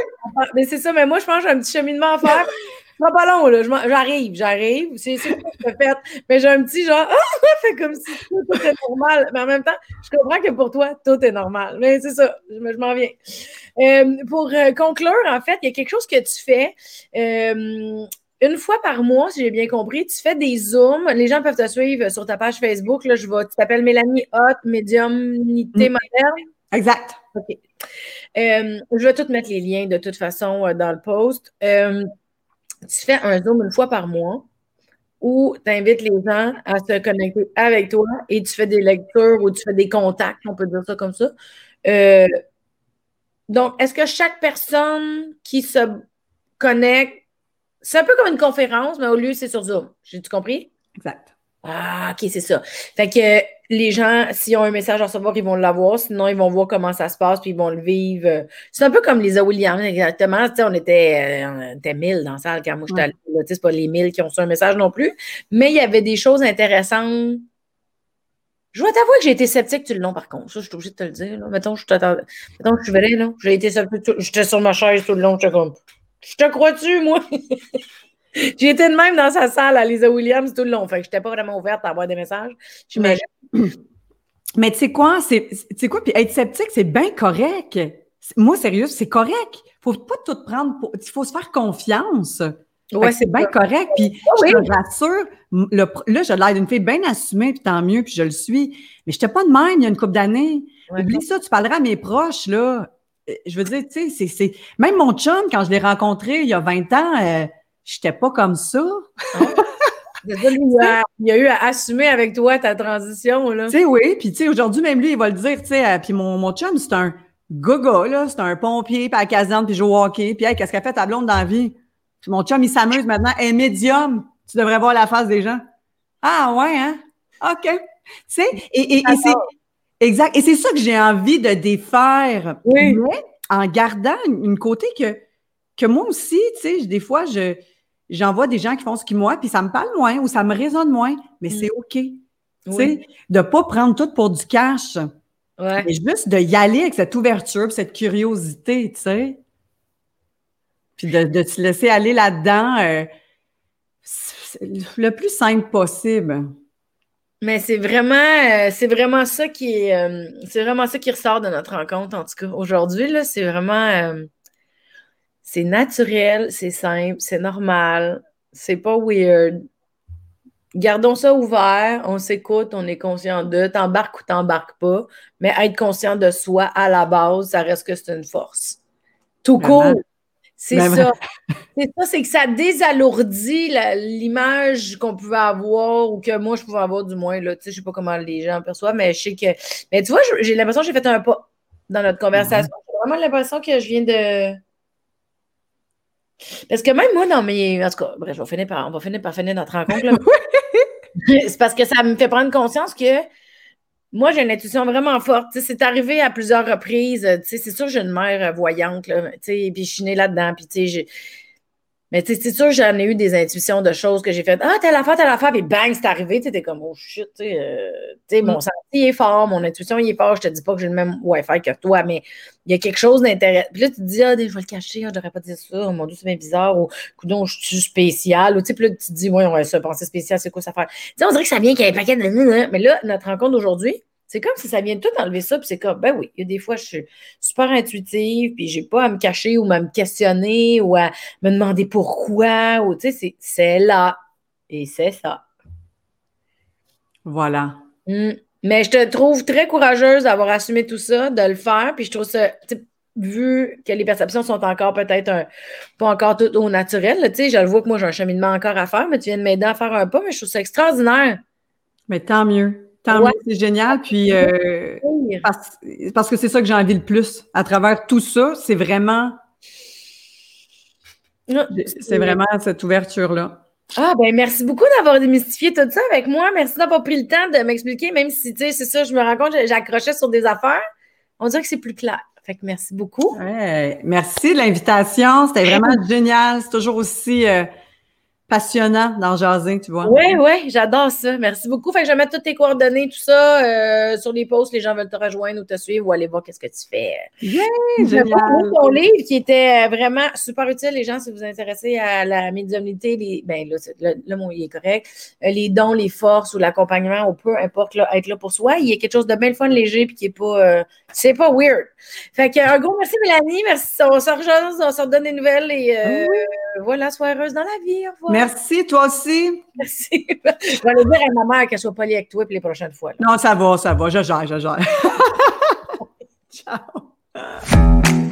Mais c'est ça, mais moi, je pense que j'ai un petit cheminement à faire. Pas, pas long, là. J'arrive, j'arrive. C'est ce que je fait. Mais j'ai un petit genre, ah, fait comme si tout, était normal. Mais en même temps, je comprends que pour toi, tout est normal. Mais c'est ça, je, m'en viens. Euh, pour euh, conclure, en fait, il y a quelque chose que tu fais. Euh, une fois par mois, si j'ai bien compris, tu fais des zooms. Les gens peuvent te suivre sur ta page Facebook. Là, je vois, tu t'appelles Mélanie Hot, médiumnité mm. moderne. Exact. OK. je vais tout mettre les liens de toute façon dans le post tu fais un Zoom une fois par mois où tu invites les gens à se connecter avec toi et tu fais des lectures ou tu fais des contacts, on peut dire ça comme ça. Euh, donc, est-ce que chaque personne qui se connecte, c'est un peu comme une conférence, mais au lieu, c'est sur Zoom. J'ai-tu compris? Exact. Ah, OK, c'est ça. Fait que les gens, s'ils ont un message à recevoir, ils vont l'avoir. Sinon, ils vont voir comment ça se passe, puis ils vont le vivre. C'est un peu comme les Williams, exactement. Tu sais, on était, euh, on était 1000 dans la salle quand moi j'étais allée. Tu sais, c'est pas les 1000 qui ont reçu un message non plus. Mais il y avait des choses intéressantes. Je dois t'avouer que j'ai été sceptique tout le long, par contre. Ça, je suis obligée de te le dire. Là. Mettons, je Mettons que je verrais, là. J'ai été sceptique. J'étais sur ma chaise tout le long. J'étais comme, je te crois-tu, moi? J'ai été de même dans sa salle à Lisa Williams tout le long. Fait que j'étais pas vraiment ouverte à avoir des messages. Mais, mais tu sais quoi? C'est quoi? Puis être sceptique, c'est bien correct. Moi, sérieux, c'est correct. Faut pas tout prendre pour. Il faut se faire confiance. Ouais, c'est bien correct. Puis je te rassure, là, j'ai l'air d'une fille bien assumée, puis tant mieux, puis je le suis. Mais je n'étais pas de même il y a une couple d'années. Oublie ça, tu parleras à mes proches, là. Euh, je veux dire, tu sais, c'est. Même mon chum, quand je l'ai rencontré il y a 20 ans, euh, j'étais pas comme ça. Il, a, eu à assumer avec toi ta transition. Là. Tu sais, oui. Puis, tu sais, aujourd'hui, même lui, il va le dire. Tu sais, euh, puis mon, mon chum, c'est un gaga, là. C'est un pompier, puis à la caserne, puis joue au hockey. Puis, hey, qu'est-ce qu'a fait ta blonde dans la vie? Puis mon chum, il s'amuse maintenant. Est médium. Tu devrais voir la face des gens. Ah, ouais, hein? OK. Tu sais, et, et, c'est. Exact. Et c'est ça que j'ai envie de défaire. Oui. Mais en gardant une côté que, que moi aussi, tu sais, des fois, je j'en vois des gens qui font ce qu'ils moi, puis ça me parle moins ou ça me résonne moins, mais mm. c'est OK. Tu sais, de pas prendre tout pour du cash. Ouais. Mais juste de y aller avec cette ouverture, cette curiosité, tu sais. Puis de, de te laisser aller là-dedans euh, le plus simple possible. Mais c'est vraiment, euh, c'est vraiment ça qui est, euh, c'est vraiment ça qui ressort de notre rencontre, en tout cas. Aujourd'hui, là, c'est vraiment, c'est naturel, c'est simple, c'est normal, c'est pas weird. Gardons ça ouvert, on s'écoute, on est conscient de, t'embarques ou t'embarques pas, mais être conscient de soi à la base, ça reste que c'est une force. Tout court. C'est ça. C'est ça, c'est que ça désalourdit l'image qu'on pouvait avoir ou que moi je pouvais avoir du moins. Là. Tu sais, je sais pas comment les gens perçoivent, mais je sais que. Mais tu vois, j'ai l'impression que j'ai fait un pas dans notre conversation. Mm-hmm. J'ai vraiment l'impression que je viens de. Parce que même moi, dans mes. En tout cas, bref, on va finir par, on va finir par finir notre rencontre. c'est parce que ça me fait prendre conscience que moi, j'ai une intuition vraiment forte. C'est arrivé à plusieurs reprises. C'est sûr que j'ai une mère voyante, là, puis je suis née là-dedans. Puis, mais c'est sûr j'en ai eu des intuitions de choses que j'ai faites. Ah, telle affaire, telle affaire, puis bang, c'est arrivé. Tu comme, oh shit, tu sais, euh, mon mm. senti est fort, mon intuition il est fort. Je te dis pas que j'ai le même Wi-Fi que toi, mais il y a quelque chose d'intéressant. Puis là, tu te dis, ah, je vais le cacher, ah, je devrais pas dire ça. Oh, mon Dieu, c'est bien bizarre. Ou, coudon, je suis spécial. Ou, tu sais, puis là, tu te dis, ouais, on va se penser spécial, c'est quoi ça faire? Tu sais, on dirait que ça vient qu'il y ait un paquet de. Mais là, notre rencontre d'aujourd'hui, c'est comme si ça vient tout enlever ça, puis c'est comme, ben oui, il y a des fois, je suis super intuitive, puis j'ai pas à me cacher ou à me questionner ou à me demander pourquoi, ou tu sais, c'est là. Et c'est ça. Voilà. Hum. Mais je te trouve très courageuse d'avoir assumé tout ça, de le faire, puis je trouve ça, vu que les perceptions sont encore peut-être pas encore toutes au naturel, tu sais, je le vois que moi, j'ai un cheminement encore à faire, mais tu viens de m'aider à faire un pas, mais je trouve ça extraordinaire. Mais tant mieux. Tant mieux, c'est génial. Puis, euh, parce, que c'est ça que j'ai envie le plus. À travers tout ça, c'est vraiment. C'est vraiment cette ouverture-là. Ah, ben merci beaucoup d'avoir démystifié tout ça avec moi. Merci d'avoir pris le temps de m'expliquer, même si, tu sais, c'est ça, je me rends compte, j'accrochais sur des affaires. On dirait que c'est plus clair. Fait que merci beaucoup. merci de l'invitation. C'était vraiment génial. C'est toujours aussi. Euh, passionnant dans jaser, tu vois. Oui, oui, j'adore ça. Merci beaucoup. Fait que je vais mettre toutes tes coordonnées, tout ça, euh, sur les posts. Les gens veulent te rejoindre ou te suivre ou aller voir qu'est-ce que tu fais. Yeah, génial. ton livre qui était vraiment super utile, les gens, si vous vous intéressez à la médiumnité, les, ben là, le, mot il est correct, euh, les dons, les forces ou l'accompagnement, ou peu importe, là, être là pour soi. Il y a quelque chose de bien fun, léger, puis qui est pas, euh, c'est pas weird. Fait que, un gros merci, Mélanie. Merci. On se rejoint, on se redonne des nouvelles et euh, ah voilà, sois heureuse dans la vie. Merci, toi aussi. Merci. Je vais le dire à ma mère qu'elle soit polie avec toi les prochaines fois. Non, ça va, ça va. Je gère, je gère. Ciao.